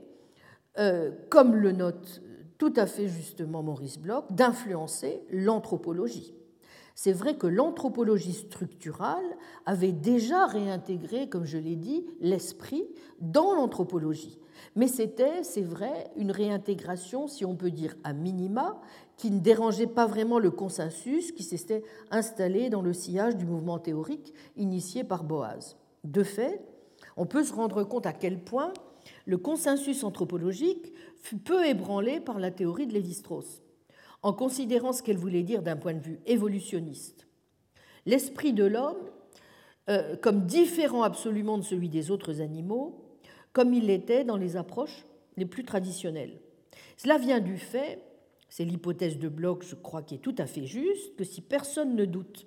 euh, comme le note tout à fait justement Maurice Bloch, d'influencer l'anthropologie. C'est vrai que l'anthropologie structurale avait déjà réintégré, comme je l'ai dit, l'esprit dans l'anthropologie. Mais c'était, c'est vrai, une réintégration, si on peut dire à minima, qui ne dérangeait pas vraiment le consensus qui s'était installé dans le sillage du mouvement théorique initié par Boaz. De fait, on peut se rendre compte à quel point le consensus anthropologique fut peu ébranlé par la théorie de Lévi-Strauss en considérant ce qu'elle voulait dire d'un point de vue évolutionniste. L'esprit de l'homme, euh, comme différent absolument de celui des autres animaux, comme il l'était dans les approches les plus traditionnelles. Cela vient du fait, c'est l'hypothèse de Bloch, je crois, qui est tout à fait juste, que si personne ne doute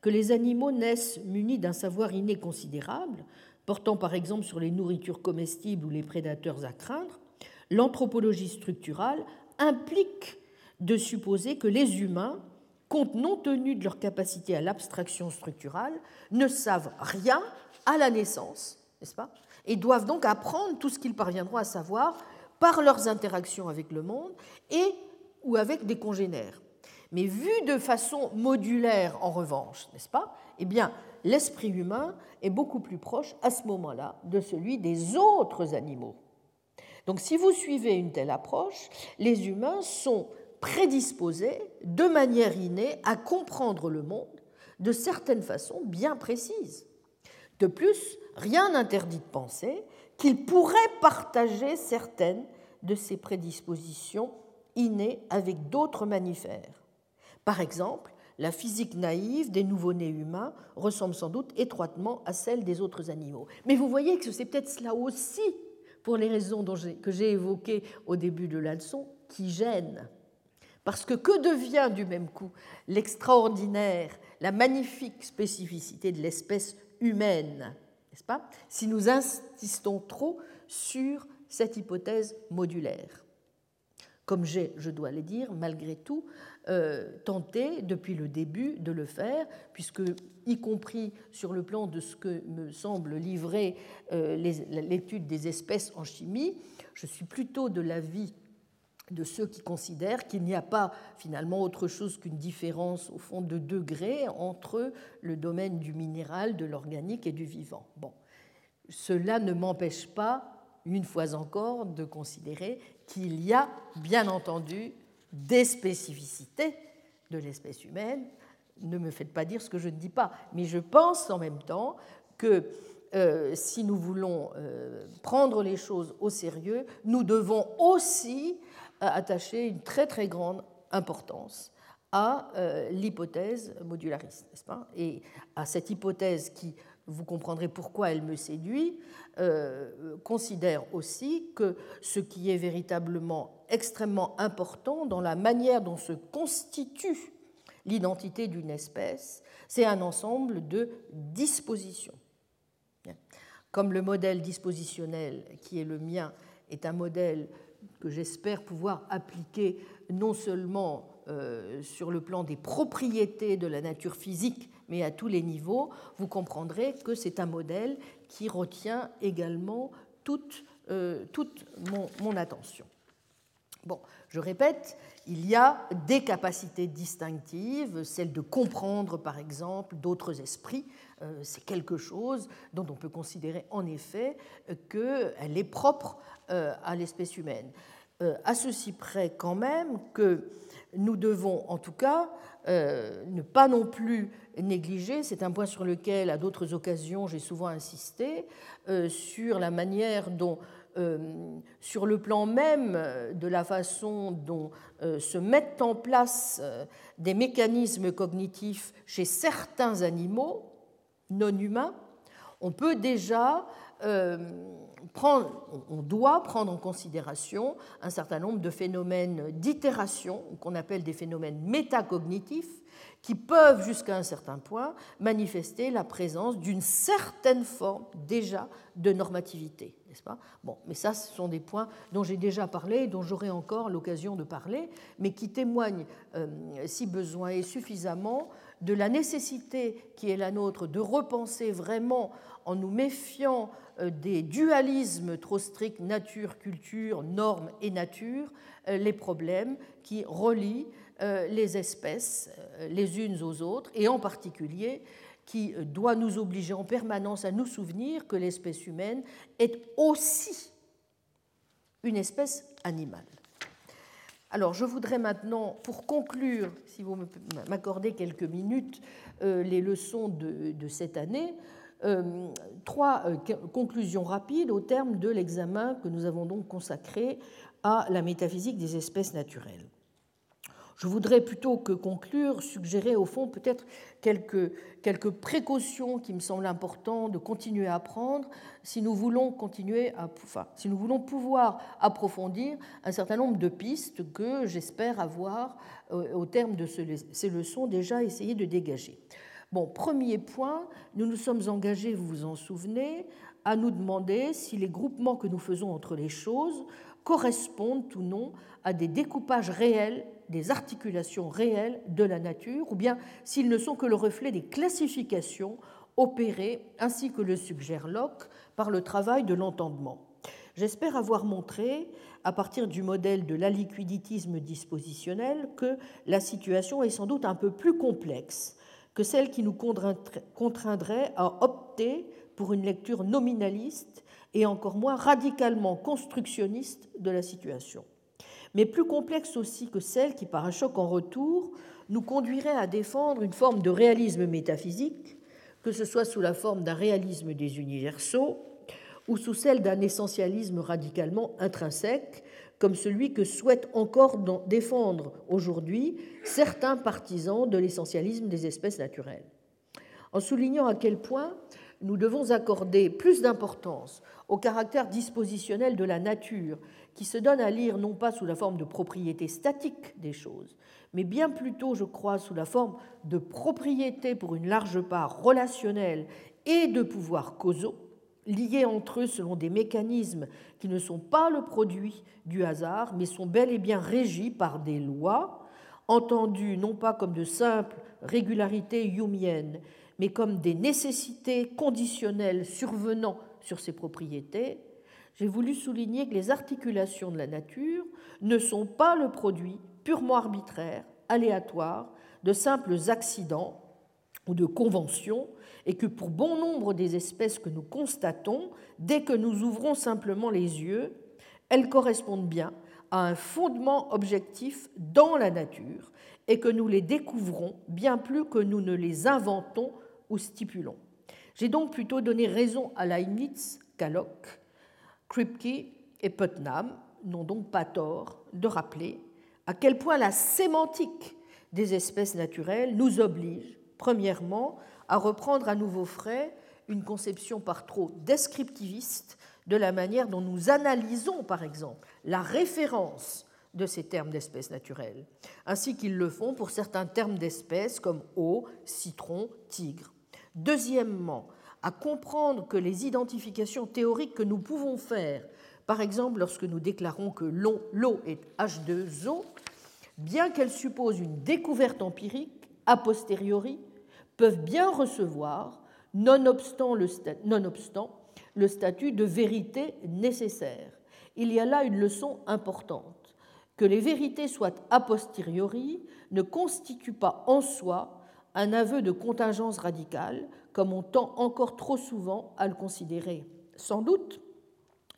que les animaux naissent munis d'un savoir inné considérable, portant par exemple sur les nourritures comestibles ou les prédateurs à craindre, l'anthropologie structurale implique de supposer que les humains, compte non tenu de leur capacité à l'abstraction structurale, ne savent rien à la naissance, n'est-ce pas? Et doivent donc apprendre tout ce qu'ils parviendront à savoir par leurs interactions avec le monde et ou avec des congénères. Mais vu de façon modulaire en revanche, n'est-ce pas? Eh bien, l'esprit humain est beaucoup plus proche à ce moment-là de celui des autres animaux. Donc si vous suivez une telle approche, les humains sont prédisposés de manière innée à comprendre le monde de certaines façons bien précises. De plus, rien n'interdit de penser qu'ils pourraient partager certaines de ces prédispositions innées avec d'autres mammifères. Par exemple, la physique naïve des nouveau-nés humains ressemble sans doute étroitement à celle des autres animaux. Mais vous voyez que c'est peut-être cela aussi, pour les raisons que j'ai évoquées au début de la leçon, qui gêne parce que que devient du même coup l'extraordinaire, la magnifique spécificité de l'espèce humaine, n'est-ce pas, si nous insistons trop sur cette hypothèse modulaire. Comme j'ai, je dois le dire, malgré tout, euh, tenté depuis le début de le faire, puisque, y compris sur le plan de ce que me semble livrer euh, l'étude des espèces en chimie, je suis plutôt de l'avis de ceux qui considèrent qu'il n'y a pas finalement autre chose qu'une différence au fond de degrés entre le domaine du minéral, de l'organique et du vivant. Bon, cela ne m'empêche pas, une fois encore, de considérer qu'il y a bien entendu des spécificités de l'espèce humaine. Ne me faites pas dire ce que je ne dis pas, mais je pense en même temps que euh, si nous voulons euh, prendre les choses au sérieux, nous devons aussi euh, attacher une très très grande importance à l'hypothèse modulariste, n'est-ce pas? Et à cette hypothèse qui, vous comprendrez pourquoi elle me séduit, considère aussi que ce qui est véritablement extrêmement important dans la manière dont se constitue l'identité d'une espèce, c'est un ensemble de dispositions. Comme le modèle dispositionnel qui est le mien est un modèle que j'espère pouvoir appliquer non seulement euh, sur le plan des propriétés de la nature physique, mais à tous les niveaux, vous comprendrez que c'est un modèle qui retient également toute, euh, toute mon attention. Bon, je répète, il y a des capacités distinctives, celle de comprendre par exemple d'autres esprits. Euh, c'est quelque chose dont on peut considérer en effet qu'elle est propre euh, à l'espèce humaine. Euh, à ceci près quand même que nous devons en tout cas ne pas non plus négliger, c'est un point sur lequel à d'autres occasions j'ai souvent insisté, sur la manière dont sur le plan même de la façon dont se mettent en place des mécanismes cognitifs chez certains animaux non humains, on peut déjà prendre, on doit prendre en considération un certain nombre de phénomènes d'itération, qu'on appelle des phénomènes métacognitifs, qui peuvent jusqu'à un certain point manifester la présence d'une certaine forme déjà de normativité n'est-ce pas? Bon, mais ça, ce sont des points dont j'ai déjà parlé, dont j'aurai encore l'occasion de parler, mais qui témoignent, euh, si besoin est, suffisamment de la nécessité qui est la nôtre de repenser vraiment, en nous méfiant euh, des dualismes trop stricts nature, culture, normes et nature, euh, les problèmes qui relient les espèces les unes aux autres, et en particulier qui doit nous obliger en permanence à nous souvenir que l'espèce humaine est aussi une espèce animale. Alors, je voudrais maintenant, pour conclure, si vous m'accordez quelques minutes, euh, les leçons de, cette année, euh, trois euh, conclusions rapides au terme de l'examen que nous avons donc consacré à la métaphysique des espèces naturelles. Je voudrais plutôt que conclure suggérer au fond peut-être quelques, quelques précautions qui me semblent importantes de continuer à prendre si nous voulons continuer à, enfin, si nous voulons pouvoir approfondir un certain nombre de pistes que j'espère avoir euh, au terme de ces leçons déjà essayé de dégager. Bon, premier point, nous nous sommes engagés, vous vous en souvenez, à nous demander si les groupements que nous faisons entre les choses correspondent ou non à des découpages réels des articulations réelles de la nature, ou bien s'ils ne sont que le reflet des classifications opérées, ainsi que le suggère Locke, par le travail de l'entendement. J'espère avoir montré, à partir du modèle de l'aliquiditisme dispositionnel, que la situation est sans doute un peu plus complexe que celle qui nous contraindrait à opter pour une lecture nominaliste et encore moins radicalement constructionniste de la situation mais plus complexe aussi que celle qui, par un choc en retour, nous conduirait à défendre une forme de réalisme métaphysique, que ce soit sous la forme d'un réalisme des universaux ou sous celle d'un essentialisme radicalement intrinsèque, comme celui que souhaitent encore défendre aujourd'hui certains partisans de l'essentialisme des espèces naturelles. En soulignant à quel point nous devons accorder plus d'importance au caractère dispositionnel de la nature qui se donne à lire non pas sous la forme de propriété statique des choses, mais bien plutôt, je crois, sous la forme de propriété pour une large part relationnelle et de pouvoirs causaux, liés entre eux selon des mécanismes qui ne sont pas le produit du hasard, mais sont bel et bien régis par des lois, entendues non pas comme de simples régularités humiennes, mais comme des nécessités conditionnelles survenant sur ces propriétés, j'ai voulu souligner que les articulations de la nature ne sont pas le produit purement arbitraire, aléatoire, de simples accidents ou de conventions, et que pour bon nombre des espèces que nous constatons, dès que nous ouvrons simplement les yeux, elles correspondent bien à un fondement objectif dans la nature et que nous les découvrons bien plus que nous ne les inventons ou stipulons. J'ai donc plutôt donné raison à Leibniz qu'à Locke. Kripke et Putnam n'ont donc pas tort de rappeler à quel point la sémantique des espèces naturelles nous oblige, premièrement, à reprendre à nouveau frais une conception par trop descriptiviste de la manière dont nous analysons, par exemple, la référence de ces termes d'espèces naturelles, ainsi qu'ils le font pour certains termes d'espèces comme eau, citron, tigre. Deuxièmement, à comprendre que les identifications théoriques que nous pouvons faire, par exemple lorsque nous déclarons que l'eau est H2O, bien qu'elles supposent une découverte empirique a posteriori, peuvent bien recevoir, nonobstant le, le statut de vérité nécessaire. Il y a là une leçon importante. Que les vérités soient a posteriori ne constitue pas en soi un aveu de contingence radicale, comme on tend encore trop souvent à le considérer. Sans doute,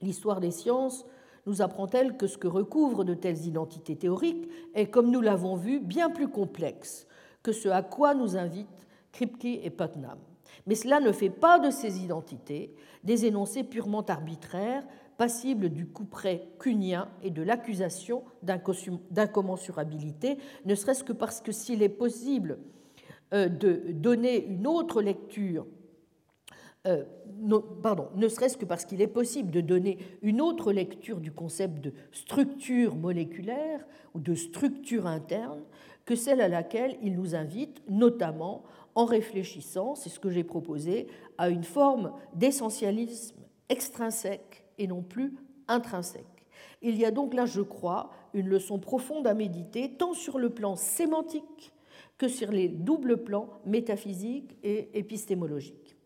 l'histoire des sciences nous apprend-elle que ce que recouvrent de telles identités théoriques est, comme nous l'avons vu, bien plus complexe que ce à quoi nous invitent Kripke et Putnam. Mais cela ne fait pas de ces identités des énoncés purement arbitraires, passibles du couperet cunien et de l'accusation d'incommensurabilité, ne serait-ce que parce que s'il est possible de donner une autre lecture euh, pardon, ne serait-ce que parce qu'il est possible de donner une autre lecture du concept de structure moléculaire ou de structure interne que celle à laquelle il nous invite, notamment en réfléchissant, c'est ce que j'ai proposé, à une forme d'essentialisme extrinsèque et non plus intrinsèque. Il y a donc là, je crois, une leçon profonde à méditer, tant sur le plan sémantique que sur les doubles plans métaphysiques et épistémologiques.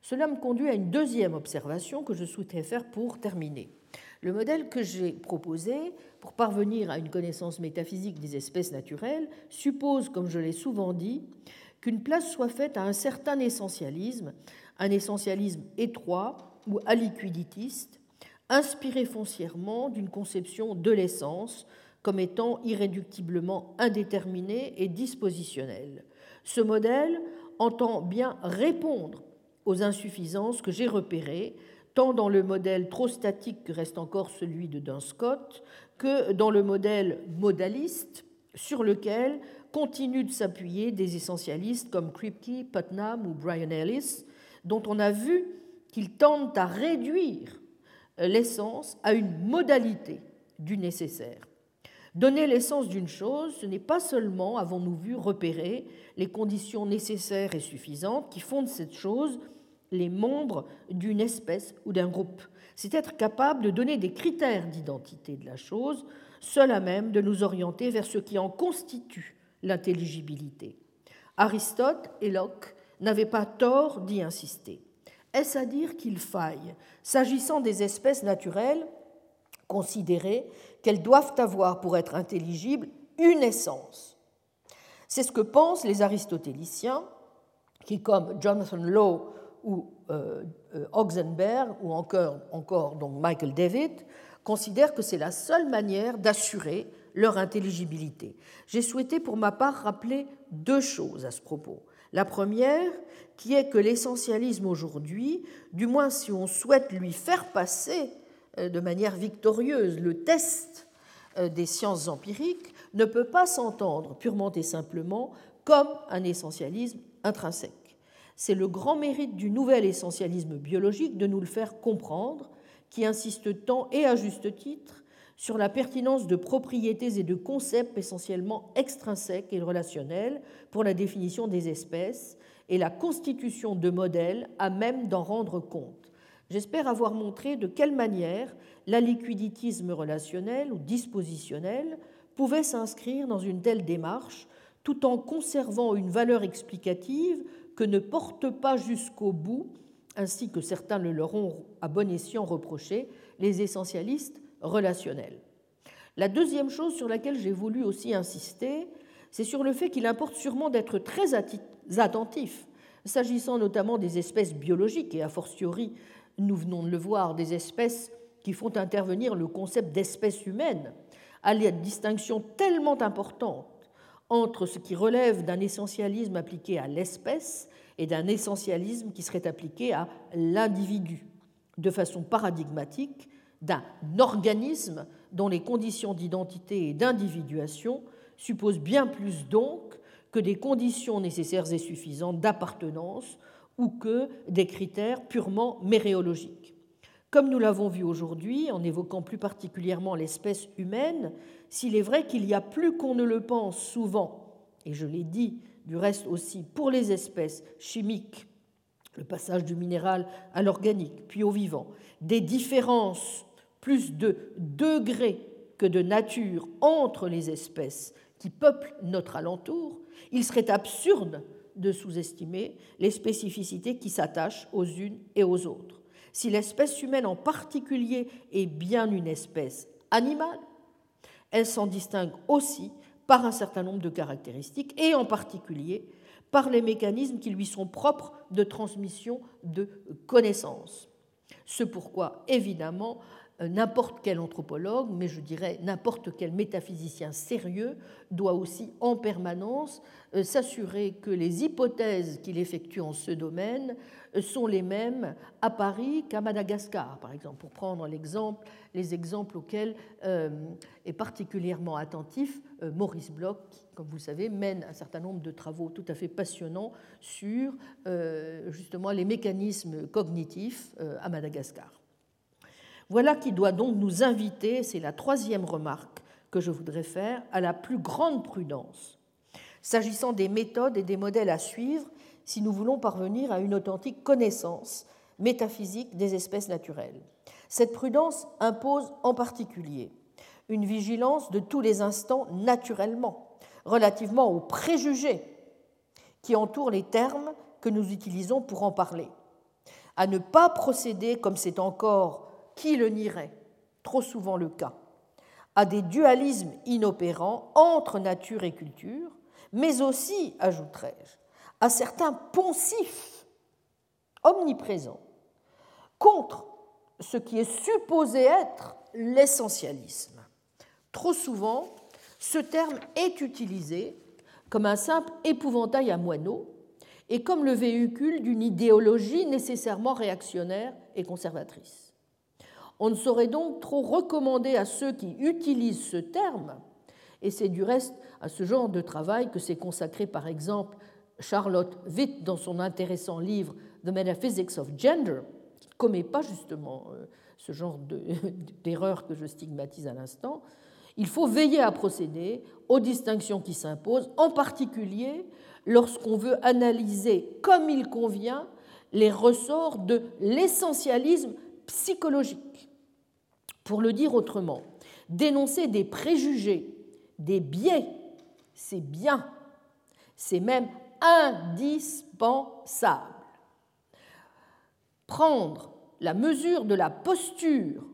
Cela me conduit à une deuxième observation que je souhaitais faire pour terminer. Le modèle que j'ai proposé pour parvenir à une connaissance métaphysique des espèces naturelles suppose, comme je l'ai souvent dit, qu'une place soit faite à un certain essentialisme, un essentialisme étroit ou aliquiditiste, inspiré foncièrement d'une conception de l'essence comme étant irréductiblement indéterminée et dispositionnelle. Ce modèle entend bien répondre aux insuffisances que j'ai repérées, tant dans le modèle trop statique que reste encore celui de Dunscott, que dans le modèle modaliste sur lequel continue de s'appuyer des essentialistes comme Kripke, Putnam ou Brian Ellis, dont on a vu qu'ils tentent à réduire l'essence à une modalité du nécessaire. Donner l'essence d'une chose, ce n'est pas seulement, avons-nous vu, repérer les conditions nécessaires et suffisantes qui font de cette chose les membres d'une espèce ou d'un groupe. C'est être capable de donner des critères d'identité de la chose, seul à même de nous orienter vers ce qui en constitue l'intelligibilité. Aristote et Locke n'avaient pas tort d'y insister. Est-ce à dire qu'il faille, s'agissant des espèces naturelles, considérer qu'elles doivent avoir pour être intelligibles une essence C'est ce que pensent les aristotéliciens qui, comme Jonathan Law ou euh, euh, Oxenberg ou encore, encore donc Michael David, considèrent que c'est la seule manière d'assurer leur intelligibilité. J'ai souhaité pour ma part rappeler deux choses à ce propos. La première, qui est que l'essentialisme aujourd'hui, du moins si on souhaite lui faire passer de manière victorieuse le test euh, des sciences empiriques, ne peut pas s'entendre purement et simplement comme un essentialisme intrinsèque. C'est le grand mérite du nouvel essentialisme biologique de nous le faire comprendre, qui insiste tant et à juste titre sur la pertinence de propriétés et de concepts essentiellement extrinsèques et relationnels pour la définition des espèces et la constitution de modèles à même d'en rendre compte. J'espère avoir montré de quelle manière l'aliquiditisme relationnel ou dispositionnel pouvait s'inscrire dans une telle démarche tout en conservant une valeur explicative que ne porte pas jusqu'au bout, ainsi que certains le leur ont à bon escient reproché, les essentialistes relationnels. La deuxième chose sur laquelle j'ai voulu aussi insister, c'est sur le fait qu'il importe sûrement d'être très attentif, s'agissant notamment des espèces biologiques et a fortiori, nous venons de le voir, des espèces qui font intervenir le concept d'espèce humaine, à la distinction tellement importante entre ce qui relève d'un essentialisme appliqué à l'espèce et d'un essentialisme qui serait appliqué à l'individu, de façon paradigmatique, d'un organisme dont les conditions d'identité et d'individuation supposent bien plus donc que des conditions nécessaires et suffisantes d'appartenance ou que des critères purement méréologiques. Comme nous l'avons vu aujourd'hui, en évoquant plus particulièrement l'espèce humaine, s'il est vrai qu'il y a plus qu'on ne le pense souvent, et je l'ai dit du reste aussi pour les espèces chimiques, le passage du minéral à l'organique, puis au vivant, des différences plus de degrés que de nature entre les espèces qui peuplent notre alentour, il serait absurde de sous-estimer les spécificités qui s'attachent aux unes et aux autres. Si l'espèce humaine en particulier est bien une espèce animale, elle s'en distingue aussi par un certain nombre de caractéristiques et en particulier par les mécanismes qui lui sont propres de transmission de connaissances. Ce pourquoi, évidemment, n'importe quel anthropologue, mais je dirais n'importe quel métaphysicien sérieux, doit aussi en permanence euh, s'assurer que les hypothèses qu'il effectue en ce domaine euh, sont les mêmes à Paris qu'à Madagascar, par exemple, pour prendre les exemples auxquels est particulièrement attentif Maurice Bloch, qui, comme vous le savez, mène un certain nombre de travaux tout à fait passionnants sur justement les mécanismes cognitifs à Madagascar. Voilà qui doit donc nous inviter, c'est la troisième remarque que je voudrais faire, à la plus grande prudence, s'agissant des méthodes et des modèles à suivre si nous voulons parvenir à une authentique connaissance métaphysique des espèces naturelles. Cette prudence impose en particulier une vigilance de tous les instants naturellement relativement aux préjugés qui entourent les termes que nous utilisons pour en parler, à ne pas procéder comme c'est encore qui le nierait? Trop souvent le cas. À des dualismes inopérants entre nature et culture, mais aussi, ajouterai-je, à certains poncifs omniprésents contre ce qui est supposé être l'essentialisme. Trop souvent, ce terme est utilisé comme un simple épouvantail à moineaux et comme le véhicule d'une idéologie nécessairement réactionnaire et conservatrice. On ne saurait donc trop recommander à ceux qui utilisent ce terme, et c'est du reste à ce genre de travail que s'est consacré par exemple Charlotte Witt dans son intéressant livre The Metaphysics of Gender, qui ne commet pas justement euh, ce genre d'erreur que je stigmatise à l'instant, il faut veiller à procéder aux distinctions qui s'imposent, en particulier lorsqu'on veut analyser comme il convient les ressorts de l'essentialisme psychologique. Pour le dire autrement, dénoncer des préjugés, des biais, c'est bien, c'est même indispensable. Prendre la mesure de la posture,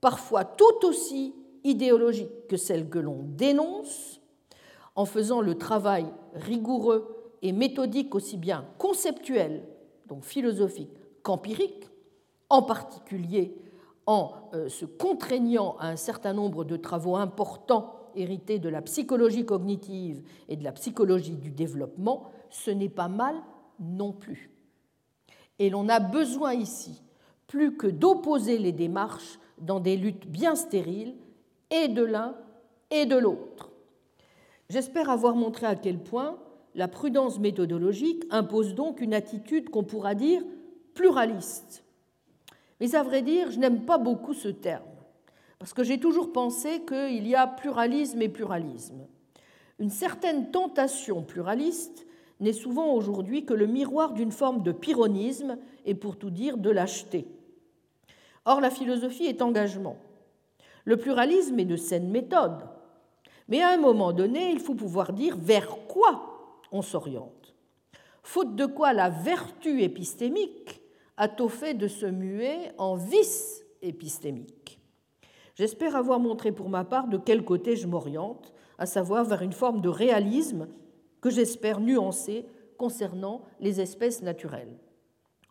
parfois tout aussi idéologique que celle que l'on dénonce, en faisant le travail rigoureux et méthodique aussi bien conceptuel, donc philosophique, qu'empirique, en particulier en euh, se contraignant à un certain nombre de travaux importants hérités de la psychologie cognitive et de la psychologie du développement, ce n'est pas mal non plus. Et l'on a besoin ici plus que d'opposer les démarches dans des luttes bien stériles, et de l'un et de l'autre. J'espère avoir montré à quel point la prudence méthodologique impose donc une attitude qu'on pourra dire pluraliste mais à vrai dire, je n'aime pas beaucoup ce terme, parce que j'ai toujours pensé qu'il y a pluralisme et pluralisme. Une certaine tentation pluraliste n'est souvent aujourd'hui que le miroir d'une forme de pyrrhonisme et pour tout dire de lâcheté. Or, la philosophie est engagement. Le pluralisme est de saine méthode. Mais à un moment donné, il faut pouvoir dire vers quoi on s'oriente. Faute de quoi la vertu épistémique a au fait de se muer en vice épistémique. J'espère avoir montré pour ma part de quel côté je m'oriente, à savoir vers une forme de réalisme que j'espère nuancer concernant les espèces naturelles.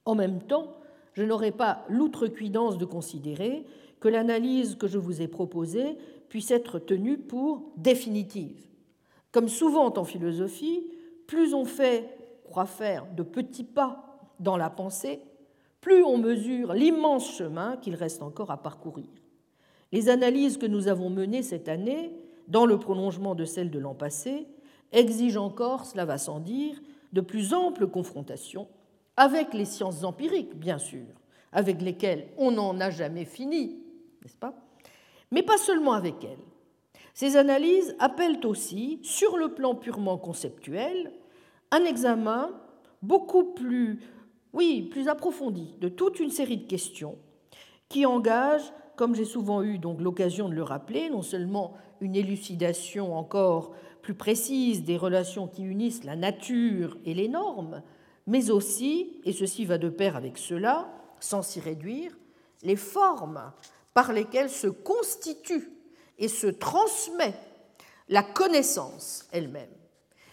En même temps, je n'aurai pas l'outrecuidance de considérer que l'analyse que je vous ai proposée puisse être tenue pour définitive. Comme souvent en philosophie, plus on fait, croit faire, de petits pas dans la pensée, plus on mesure l'immense chemin qu'il reste encore à parcourir. Les analyses que nous avons menées cette année, dans le prolongement de celles de l'an passé, exigent encore, cela va sans dire, de plus amples confrontations avec les sciences empiriques, bien sûr, avec lesquelles on n'en a jamais fini, n'est-ce pas? Mais pas seulement avec elles. Ces analyses appellent aussi, sur le plan purement conceptuel, un examen beaucoup plus, oui, plus approfondi de toute une série de questions qui engagent, comme j'ai souvent eu l'occasion de le rappeler, non seulement une élucidation encore plus précise des relations qui unissent la nature et les normes, mais aussi, et ceci va de pair avec cela, sans s'y réduire, les formes par lesquelles se constitue et se transmet la connaissance elle-même.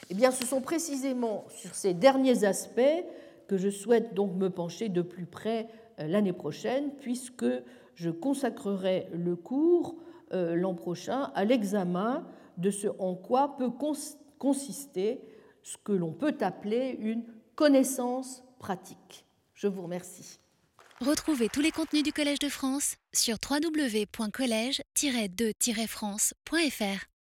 Eh bien, ce sont précisément sur ces derniers aspects que je souhaite donc me pencher de plus près euh, l'année prochaine, puisque je consacrerai le cours euh, l'an prochain à l'examen de ce en quoi peut consister ce que l'on peut appeler une connaissance pratique. Je vous remercie. Retrouvez tous les contenus du Collège de France sur www.colège-2-france.fr.